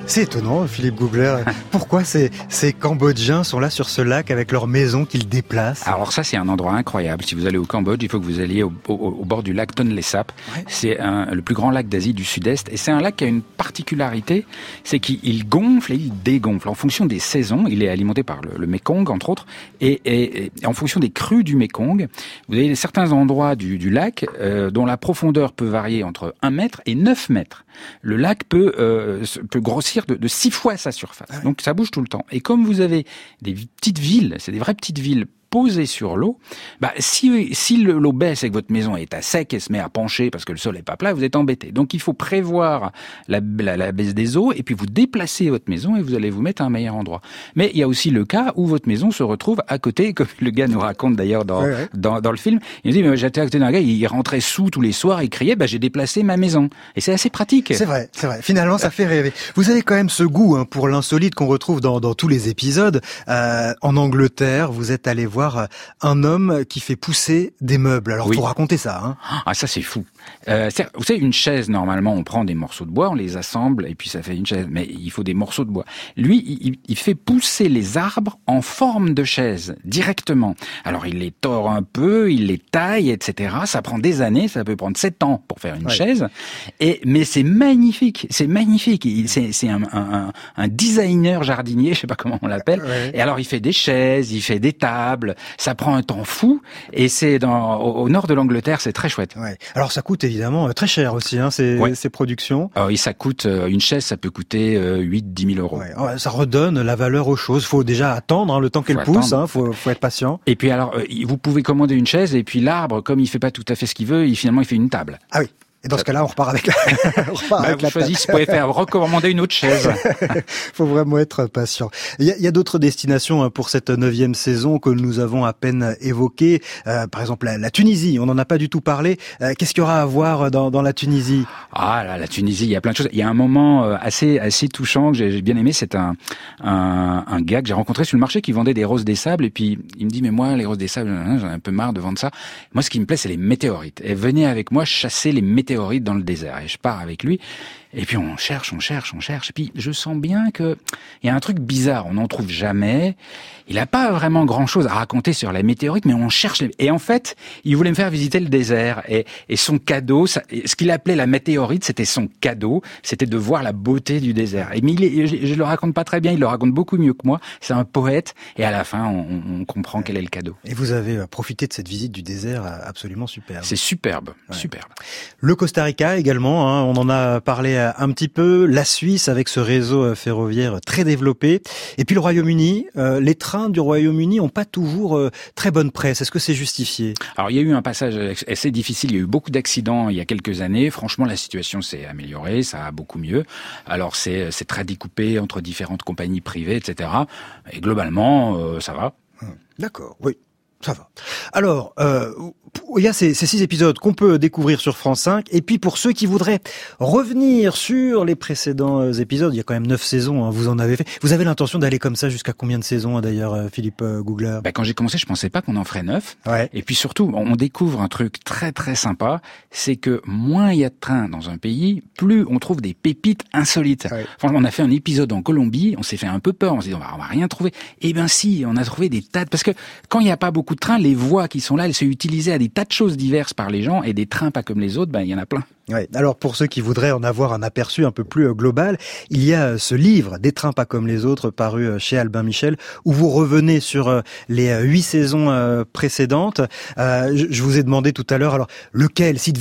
C'est étonnant, Philippe Googler. Pourquoi ces, ces Cambodgiens sont là sur ce lac avec leur maison qu'ils déplacent?
Alors ça, c'est un endroit incroyable. Si vous allez au Cambodge, il faut que vous alliez au, bord du lac Tonle Sap. C'est le plus grand lac d'Asie du Sud-Est. Et c'est un lac qui a une particularité, c'est qu'il gonfle et il dégonfle. En fonction des saisons, il est alimenté par le, Mekong, entre autres. Et, en fonction des crues du Mekong, vous avez certains endroits du, lac euh, dont la profondeur peut varier entre 1 mètre et 9 mètres. Le lac peut, euh, peut grossir de, six fois sa surface. Ah Donc ça bouge tout le temps. Et comme vous avez des petites villes, c'est des vraies petites villes posé sur l'eau, bah, si, si l'eau baisse et que votre maison est à sec et se met à pencher parce que le sol n'est pas plat, vous êtes embêté. Donc il faut prévoir la, la, baisse des eaux et puis vous déplacez votre maison et vous allez vous mettre à un meilleur endroit. Mais il y a aussi le cas où votre maison se retrouve à côté, comme le gars nous raconte d'ailleurs dans, dans, dans, le film. Il nous dit, mais j'étais à côté d'un gars, il rentrait sous tous les soirs, il criait, bah, j'ai déplacé ma maison. Et c'est assez pratique.
C'est vrai, c'est vrai. Finalement, ça fait rêver. Vous avez quand même ce goût hein, pour l'insolite qu'on retrouve dans, dans tous les épisodes. Euh, en Angleterre, vous êtes allé voir euh, un homme qui fait pousser des meubles. Alors, il faut raconter ça. Hein.
Ah, ça c'est fou. Euh, vous savez, une chaise, normalement, on prend des morceaux de bois, on les assemble, et puis ça fait une chaise. Mais il faut des morceaux de bois. Lui, il, fait pousser les arbres en forme de chaise, directement. Alors, il les tord un peu, il les taille, etc. Ça prend des années, ça peut prendre sept ans pour faire une chaise. Et Mais c'est magnifique, c'est magnifique. C'est un, un, un, designer jardinier, je sais pas comment on l'appelle. Et alors, il fait des chaises, il fait des tables, ça prend un temps fou, et c'est dans au, nord de l'Angleterre, c'est très chouette.
Ouais. Alors, ça coûte évidemment euh, très cher aussi, hein, ces, ces productions.
Alors, oui, ça coûte, euh, une chaise, ça peut coûter 8-10 euh, 000 euros.
ça redonne la valeur aux choses. faut déjà attendre hein, le temps qu'elle pousse, hein, faut, faut être patient.
Et puis alors, vous pouvez commander une chaise et puis l'arbre, comme il fait pas tout à fait ce qu'il veut, il, finalement il fait une table.
Ah oui. Et dans ce cas-là, on repart avec la,
on repart bah, avec vous choisissez, vous pouvez faire recommander une autre chaise.
faut vraiment être patient. Il y a, a d'autres destinations hein, pour cette neuvième saison que nous avons à peine évoquées. Euh, par exemple, la, Tunisie, on n'en a pas du tout parlé. Euh, qu'est-ce qu'il y aura à voir dans, dans la Tunisie?
Ah, la, la Tunisie, il y a plein de choses. Il y a un moment euh, assez assez touchant que j'ai bien aimé. C'est un, un, un gars que j'ai rencontré sur le marché qui vendait des roses des sables. Et puis, il me dit, mais moi, les roses des sables, j'en ai un peu marre de vendre ça. Moi, ce qui me plaît, c'est les météorites. Et venez avec moi chasser les météorites dans le désert. Et je pars avec lui. Et puis on cherche, on cherche, on cherche. Et puis je sens bien que il y a un truc bizarre. On n'en trouve jamais. Il n'a pas vraiment grand chose à raconter sur la météorite, mais on cherche. Et en fait, il voulait me faire visiter le désert. Et, et son cadeau, ça, ce qu'il appelait la météorite, c'était son cadeau. C'était de voir la beauté du désert. Et mais il je, je, le raconte pas très bien. Il le raconte beaucoup mieux que moi. C'est un poète. Et à la fin, on, on, comprend quel est le cadeau.
Et vous avez euh, profité de cette visite du désert euh, absolument superbe.
C'est superbe, superbe.
Le Costa Rica également. Hein, on en a parlé un petit peu, la Suisse avec ce réseau euh, ferroviaire très développé, et puis le Royaume-Uni. Euh, les trains du Royaume-Uni n'ont pas toujours euh, très bonne presse. Est-ce que c'est justifié?
Alors il y a eu un passage assez difficile. Il y a eu beaucoup d'accidents il y a quelques années. Franchement, la situation s'est améliorée, ça a beaucoup mieux. Alors c'est c'est très découpé entre différentes compagnies privées, etc. Et globalement, ça va.
D'accord, oui. Ça va. Alors, euh, il y a ces, ces six épisodes qu'on peut découvrir sur France 5. Et puis pour ceux qui voudraient revenir sur les précédents euh, épisodes, il y a quand même neuf saisons, hein, vous en avez fait. Vous avez l'intention d'aller comme ça jusqu'à combien de saisons hein, d'ailleurs, euh, Philippe euh, Googler
bah, Quand j'ai commencé, je pensais pas qu'on en ferait neuf. Ouais. Et puis surtout, on découvre un truc très très sympa, c'est que moins il y a de trains dans un pays, plus on trouve des pépites insolites. Ouais. on a fait un épisode en Colombie, on s'est fait un peu peur, on s'est dit on va, on va rien trouver. Eh ben si, on a trouvé des tas de... Parce que quand il n'y a pas beaucoup les voies qui sont là, elles sont utilisées à des tas de choses diverses par les gens et des trains pas comme les autres, ben il y en a plein.
Alors pour ceux qui voudraient en avoir un aperçu un peu plus euh, global, il y a euh, ce livre Des trains pas comme les autres paru euh, chez Albin Michel où vous revenez sur les huit saisons précédentes. Je vous ai demandé tout à l'heure alors lequel? Si,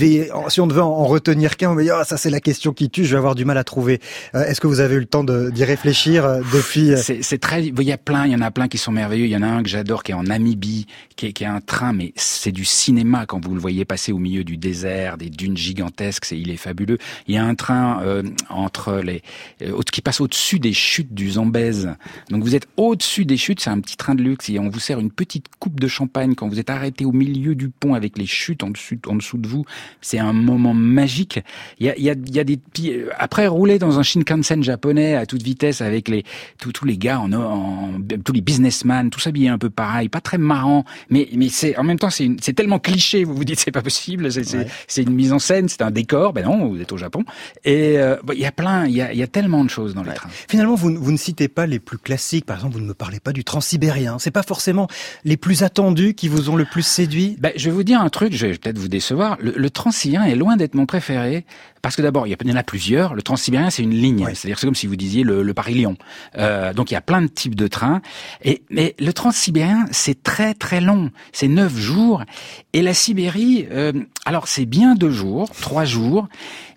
on devait en retenir qu'un, on me dit oh, ça c'est la question qui tue, je vais avoir du mal à trouver. Est-ce que vous avez eu le temps d'y réfléchir depuis
C'est très il y a plein, il y en a plein qui sont merveilleux, il y en a un que j'adore qui est en Namibie, qui est un train mais c'est du cinéma quand vous le voyez passer au milieu du désert, des dunes gigantesques c'est il est fabuleux. Il y a un train euh, entre les euh, qui passe au-dessus des chutes du Zambèze. Donc vous êtes au-dessus des chutes, c'est un petit train de luxe et on vous sert une petite coupe de champagne quand vous êtes arrêté au milieu du pont avec les chutes en dessous, en dessous de vous. C'est un moment magique. Il y a, il y a, il y a des euh, après rouler dans un Shinkansen japonais à toute vitesse avec les tous, tous les gars en, en tous les businessmen, tout s'habillé un peu pareil, pas très marrant, mais mais c'est en même temps c'est tellement cliché. Vous vous dites c'est pas possible, c'est c'est une mise en scène, c'est un décor. Ben non, vous êtes au Japon. Et euh, il y a plein, il y a, y a, tellement de choses dans les trains.
Finalement, vous, vous ne citez pas les plus classiques. Par exemple, vous ne me parlez pas du transsibérien. C'est pas forcément les plus attendus qui vous ont le plus séduit?
Ben, je vais vous dire un truc. Je vais peut-être vous décevoir. Le, le transsibérien est loin d'être mon préféré parce que d'abord, il y en a plusieurs. Le transsibérien, c'est une ligne. C'est-à-dire, c'est comme si vous disiez le, le Paris-Lyon. Euh, donc, il y a plein de types de trains. Et mais le transsibérien, c'est très très long. C'est neuf jours. Et la Sibérie, euh, alors c'est bien deux jours, trois jours.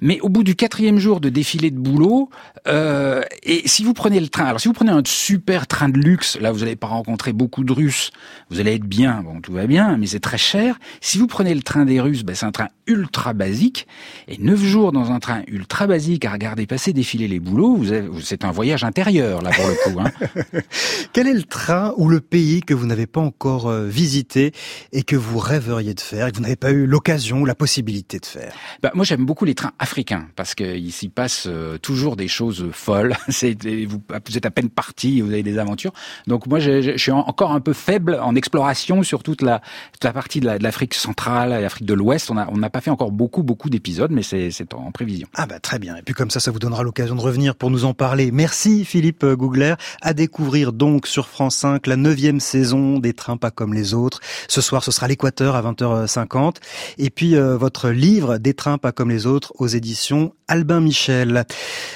Mais au bout du quatrième jour de défilé de boulot, euh, et si vous prenez le train, alors si vous prenez un super train de luxe, là vous n'allez pas rencontrer beaucoup de Russes, vous allez être bien, bon tout va bien, mais c'est très cher. Si vous prenez le train des Russes, ben, c'est un train ultra basique, et neuf jours dans un train ultra basique à regarder passer défiler les boulots, vous c'est un voyage intérieur là pour le coup. Hein.
Quel est le train ou le pays que vous n'avez pas encore euh, visité et que vous rêveriez de faire et que vous n'avez pas eu l'occasion ou la possibilité de faire?
Bah, Moi j'aime beaucoup les trains africain parce qu'il s'y passe euh, toujours des choses folles. Vous, êtes à peine parti, vous avez des aventures. Donc moi, je, suis encore un peu faible en exploration sur toute la, partie de l'Afrique centrale et l'Afrique de l'Ouest. On n'a pas fait encore beaucoup beaucoup d'épisodes, mais c'est en, prévision.
Ah bah très bien. Et puis comme ça, ça vous donnera l'occasion de revenir pour nous en parler. Merci Philippe Gougler. À découvrir donc sur France 5 la neuvième saison des Trains pas comme les autres. Ce soir, ce sera l'Équateur à 20h50. Et puis euh, votre livre Des Trains pas comme les autres aux édition Albin Michel.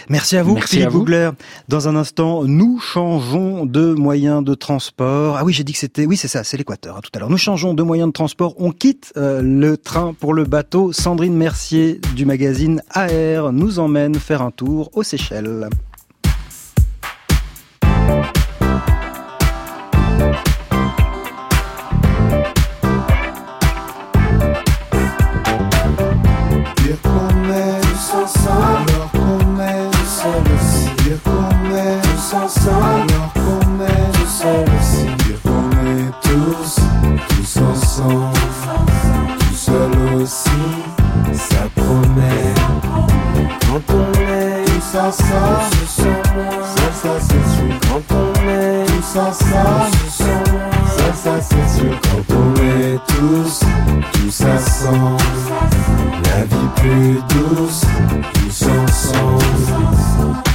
Merci à vous, Merci à vous. Dans un instant, nous changeons de moyen de transport. Ah oui, j'ai dit que c'était, oui, c'est ça, c'est l'Équateur, hein, tout à l'heure. Nous changeons de moyen de transport. On quitte euh, le train pour le bateau. Sandrine Mercier du magazine AR nous emmène faire un tour aux Seychelles.
Alors qu'on est tout seul aussi. Dire qu'on est tous, tous ensemble, tout seul aussi, ça promet. Quand on est tous ensemble, ça, ça c'est sûr. Quand on est tous ensemble, ça, ça c'est sûr. Quand on est tous, tous ensemble, la vie plus douce, tous ensemble.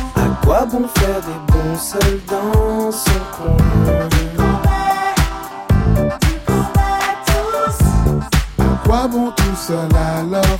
Quoi bon faire des bons seuls dans son coin À quoi bon tout seul alors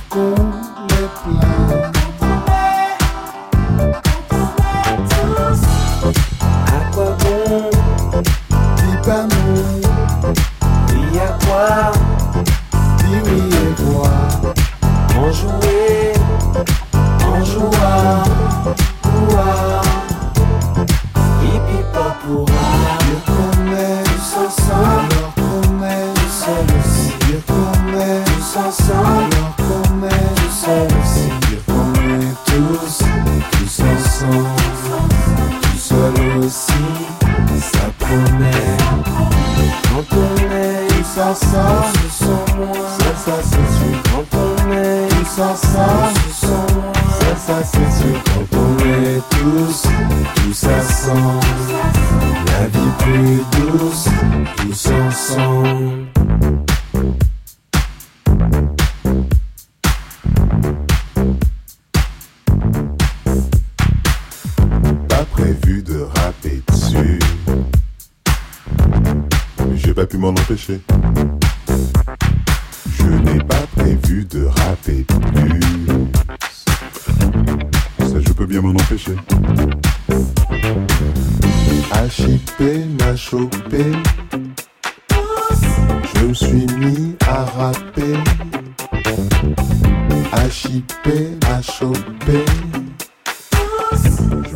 H.I.P. m'a chopé.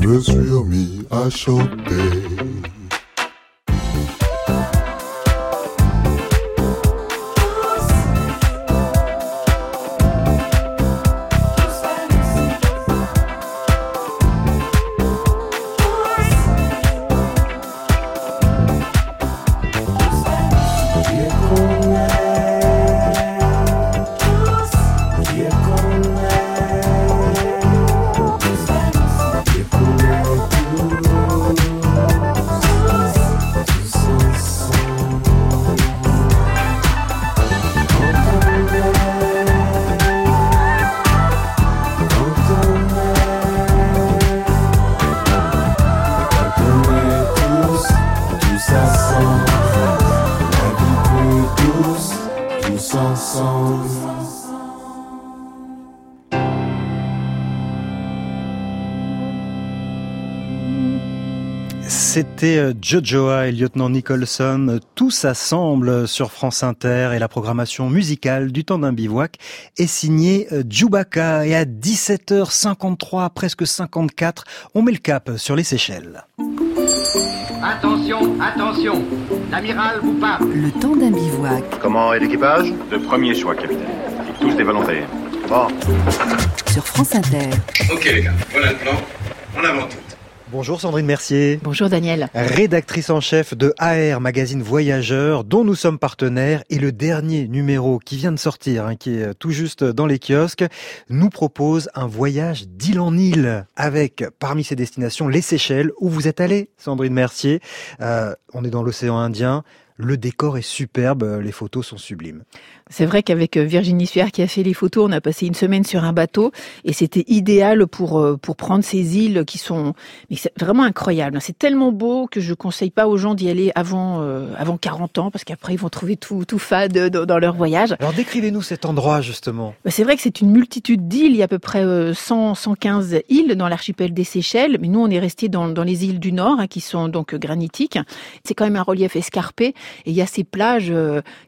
Je me suis remis à chanter.
Jojoa et lieutenant Nicholson. Tout s'assemble sur France Inter et la programmation musicale du temps d'un bivouac est signée euh, Djoubaka. Et à 17h53, presque 54, on met le cap sur les Seychelles.
Attention, attention, l'amiral vous parle.
Le temps d'un bivouac.
Comment est l'équipage? De premier choix, capitaine. Tous des volontaires. Bon.
Sur France Inter.
Ok les gars, voilà le plan. On avance tout.
Bonjour Sandrine Mercier.
Bonjour Daniel.
Rédactrice en chef de AR Magazine Voyageurs, dont nous sommes partenaires, et le dernier numéro qui vient de sortir, hein, qui est tout juste dans les kiosques, nous propose un voyage d'île en île, avec parmi ses destinations les Seychelles, où vous êtes allé, Sandrine Mercier? Euh, on est dans l'océan Indien. Le décor est superbe, les photos sont sublimes.
C'est vrai qu'avec euh, Virginie Suer qui a fait les photos, on a passé une semaine sur un bateau et c'était idéal pour euh, pour prendre ces îles qui sont mais c'est vraiment incroyable. C'est tellement beau que je conseille pas aux gens d'y aller avant euh, avant 40 ans parce qu'après ils vont trouver tout tout fade dans leur voyage.
Alors décrivez-nous cet endroit justement.
Bah, c'est vrai que c'est une multitude d'îles, il y a à peu près 100 115 îles dans l'archipel des Seychelles, mais nous on est resté dans dans les îles du nord hein, qui sont donc granitiques. C'est quand même un relief escarpé et il y a ces plages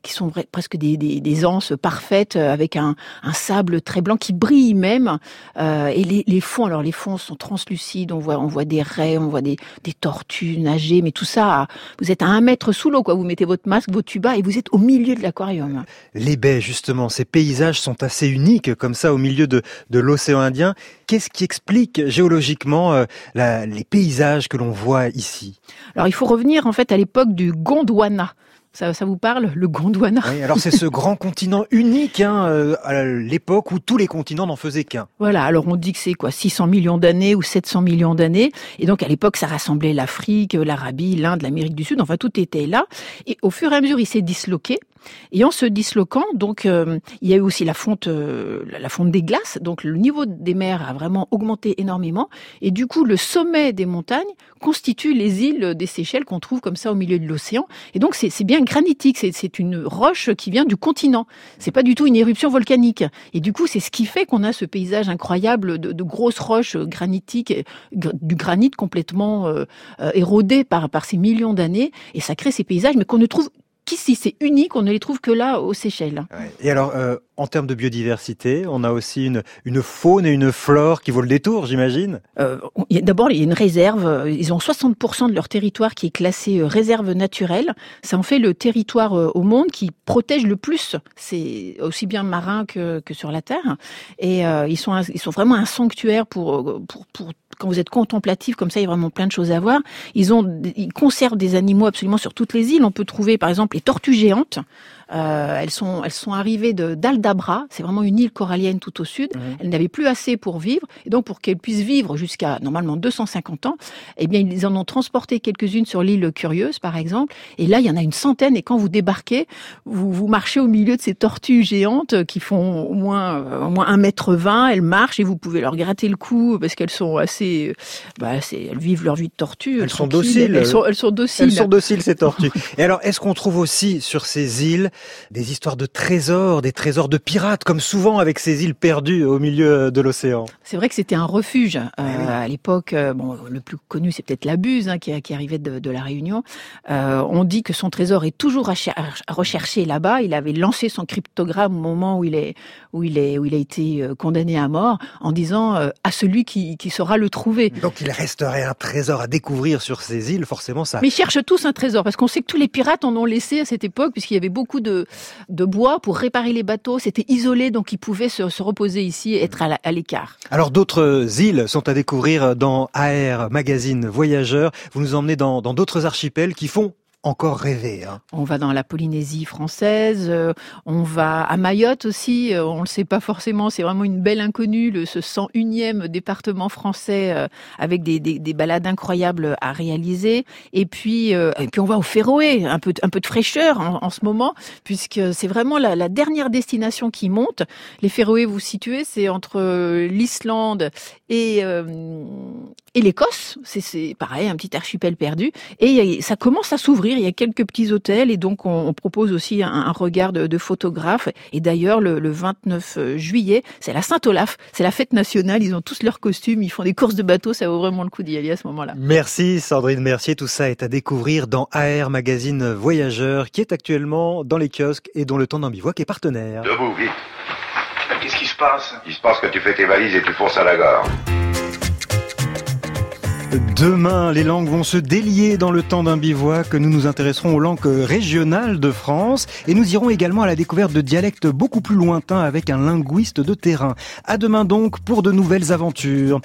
qui sont presque des, des, des des anses parfaites euh, avec un, un sable très blanc qui brille même. Euh, et les, les, fonds, alors les fonds sont translucides, on voit, on voit des raies, on voit des, des tortues nager, mais tout ça, vous êtes à un mètre sous l'eau, quoi. Vous mettez votre masque, vos tubas et vous êtes au milieu de l'aquarium.
Les baies, justement, ces paysages sont assez uniques, comme ça, au milieu de, de l'océan Indien. Qu'est-ce qui explique géologiquement euh, la, les paysages que l'on voit ici?
Alors, il faut revenir en fait à l'époque du Gondwana. Ça, ça, vous parle, le Gondwana
Oui, alors c'est ce grand continent unique hein, euh, à l'époque où tous les continents n'en faisaient qu'un.
Voilà, alors on dit que c'est quoi 600 millions d'années ou 700 millions d'années. Et donc à l'époque, ça rassemblait l'Afrique, l'Arabie, l'Inde, l'Amérique du Sud, enfin tout était là. Et au fur et à mesure, il s'est disloqué. Et en se disloquant, donc euh, il y a eu aussi la fonte, euh, la fonte des glaces. Donc le niveau des mers a vraiment augmenté énormément. Et du coup, le sommet des montagnes constitue les îles des Seychelles qu'on trouve comme ça au milieu de l'océan. Et donc c'est bien granitique. C'est une roche qui vient du continent. C'est pas du tout une éruption volcanique. Et du coup, c'est ce qui fait qu'on a ce paysage incroyable de, grosses roches granitiques, du granit complètement euh, érodé par par ces millions d'années. Et ça crée ces paysages, mais qu'on ne trouve qu'ici, c'est unique, on ne les trouve que là, aux Seychelles.
Et alors, euh, en termes de biodiversité, on a aussi une, une faune et une flore qui vaut le détour, j'imagine?
Euh, D'abord, il y a une réserve. Ils ont 60% de leur territoire qui est classé euh, réserve naturelle. Ça en fait le territoire euh, au monde qui protège le plus. C'est aussi bien marin que, que sur la Terre. Et euh, ils, sont ils sont vraiment un sanctuaire pour, pour, pour quand vous êtes contemplatif, comme ça, il y a vraiment plein de choses à voir. Ils ont, ils conservent des animaux absolument sur toutes les îles. On peut trouver, par exemple, les tortues géantes. Euh, elles sont elles sont arrivées de d'Aldabra, c'est vraiment une île corallienne tout au sud. Mmh. Elles n'avaient plus assez pour vivre et donc pour qu'elles puissent vivre jusqu'à normalement 250 ans, eh bien ils en ont transporté quelques-unes sur l'île Curieuse par exemple. Et là il y en a une centaine et quand vous débarquez, vous vous marchez au milieu de ces tortues géantes qui font au moins euh, au moins un mètre vingt. Elles marchent et vous pouvez leur gratter le cou parce qu'elles sont assez, bah, elles vivent leur vie de tortue.
Elles sont dociles.
Elles sont, elles sont dociles.
Elles sont dociles ces tortues. et alors est-ce qu'on trouve aussi sur ces îles des histoires de trésors, des trésors de pirates, comme souvent avec ces îles perdues au milieu de l'océan.
C'est vrai que c'était un refuge euh, à l'époque. Euh, bon, le plus connu, c'est peut-être la Buse hein, qui, qui, arrivait de, de la Réunion. Euh, on dit que son trésor est toujours recherché là-bas. Il avait lancé son cryptogramme au moment où il est où il est où il a été euh, condamné à mort, en disant euh, à celui qui, qui saura le trouver.
Donc il resterait un trésor à découvrir sur ces îles, forcément ça.
Mais ils cherchent tous un trésor parce qu'on sait que tous les pirates en ont laissé à cette époque puisqu'il y avait beaucoup de de bois pour réparer les bateaux. C'était isolé, donc ils pouvaient se, se reposer ici, et être à l'écart.
Alors d'autres îles sont à découvrir dans AR Magazine Voyageurs. Vous nous emmenez dans d'autres archipels qui font encore rêver. Hein.
On va dans la Polynésie française, euh, on va à Mayotte aussi, euh, on le sait pas forcément, c'est vraiment une belle inconnue, le, ce 101e département français euh, avec des, des, des, balades incroyables à réaliser. Et puis, et puis on va au Féroé, un peu, un peu de fraîcheur en, en ce moment, puisque c'est vraiment la, la, dernière destination qui monte. Les Féroé, vous situez, c'est entre l'Islande et, et l'Écosse, c'est pareil, un petit archipel perdu, et ça commence à s'ouvrir il y a quelques petits hôtels et donc on, propose aussi un, regard de, de photographe. Et d'ailleurs, le, 29 euh, juillet, c'est la Saint-Olaf, c'est la fête nationale. Ils ont tous leurs costumes, ils font des courses de bateaux. Ça vaut vraiment le coup d'y aller à ce moment-là.
Merci Sandrine Mercier. Tout ça est à découvrir dans AR Magazine Voyageurs, qui est actuellement dans les kiosques et dont le temps d'un bivouac est partenaire.
Debout, vite.
Qu'est-ce passe
Il se passe que tu fais tes valises et tu fonces à la gare.
Demain, les langues vont se délier dans le temps d'un bivouac. Nous nous intéresserons aux langues régionales de France et nous irons également à la découverte de dialectes beaucoup plus lointains avec un linguiste de terrain. À demain donc pour de nouvelles aventures.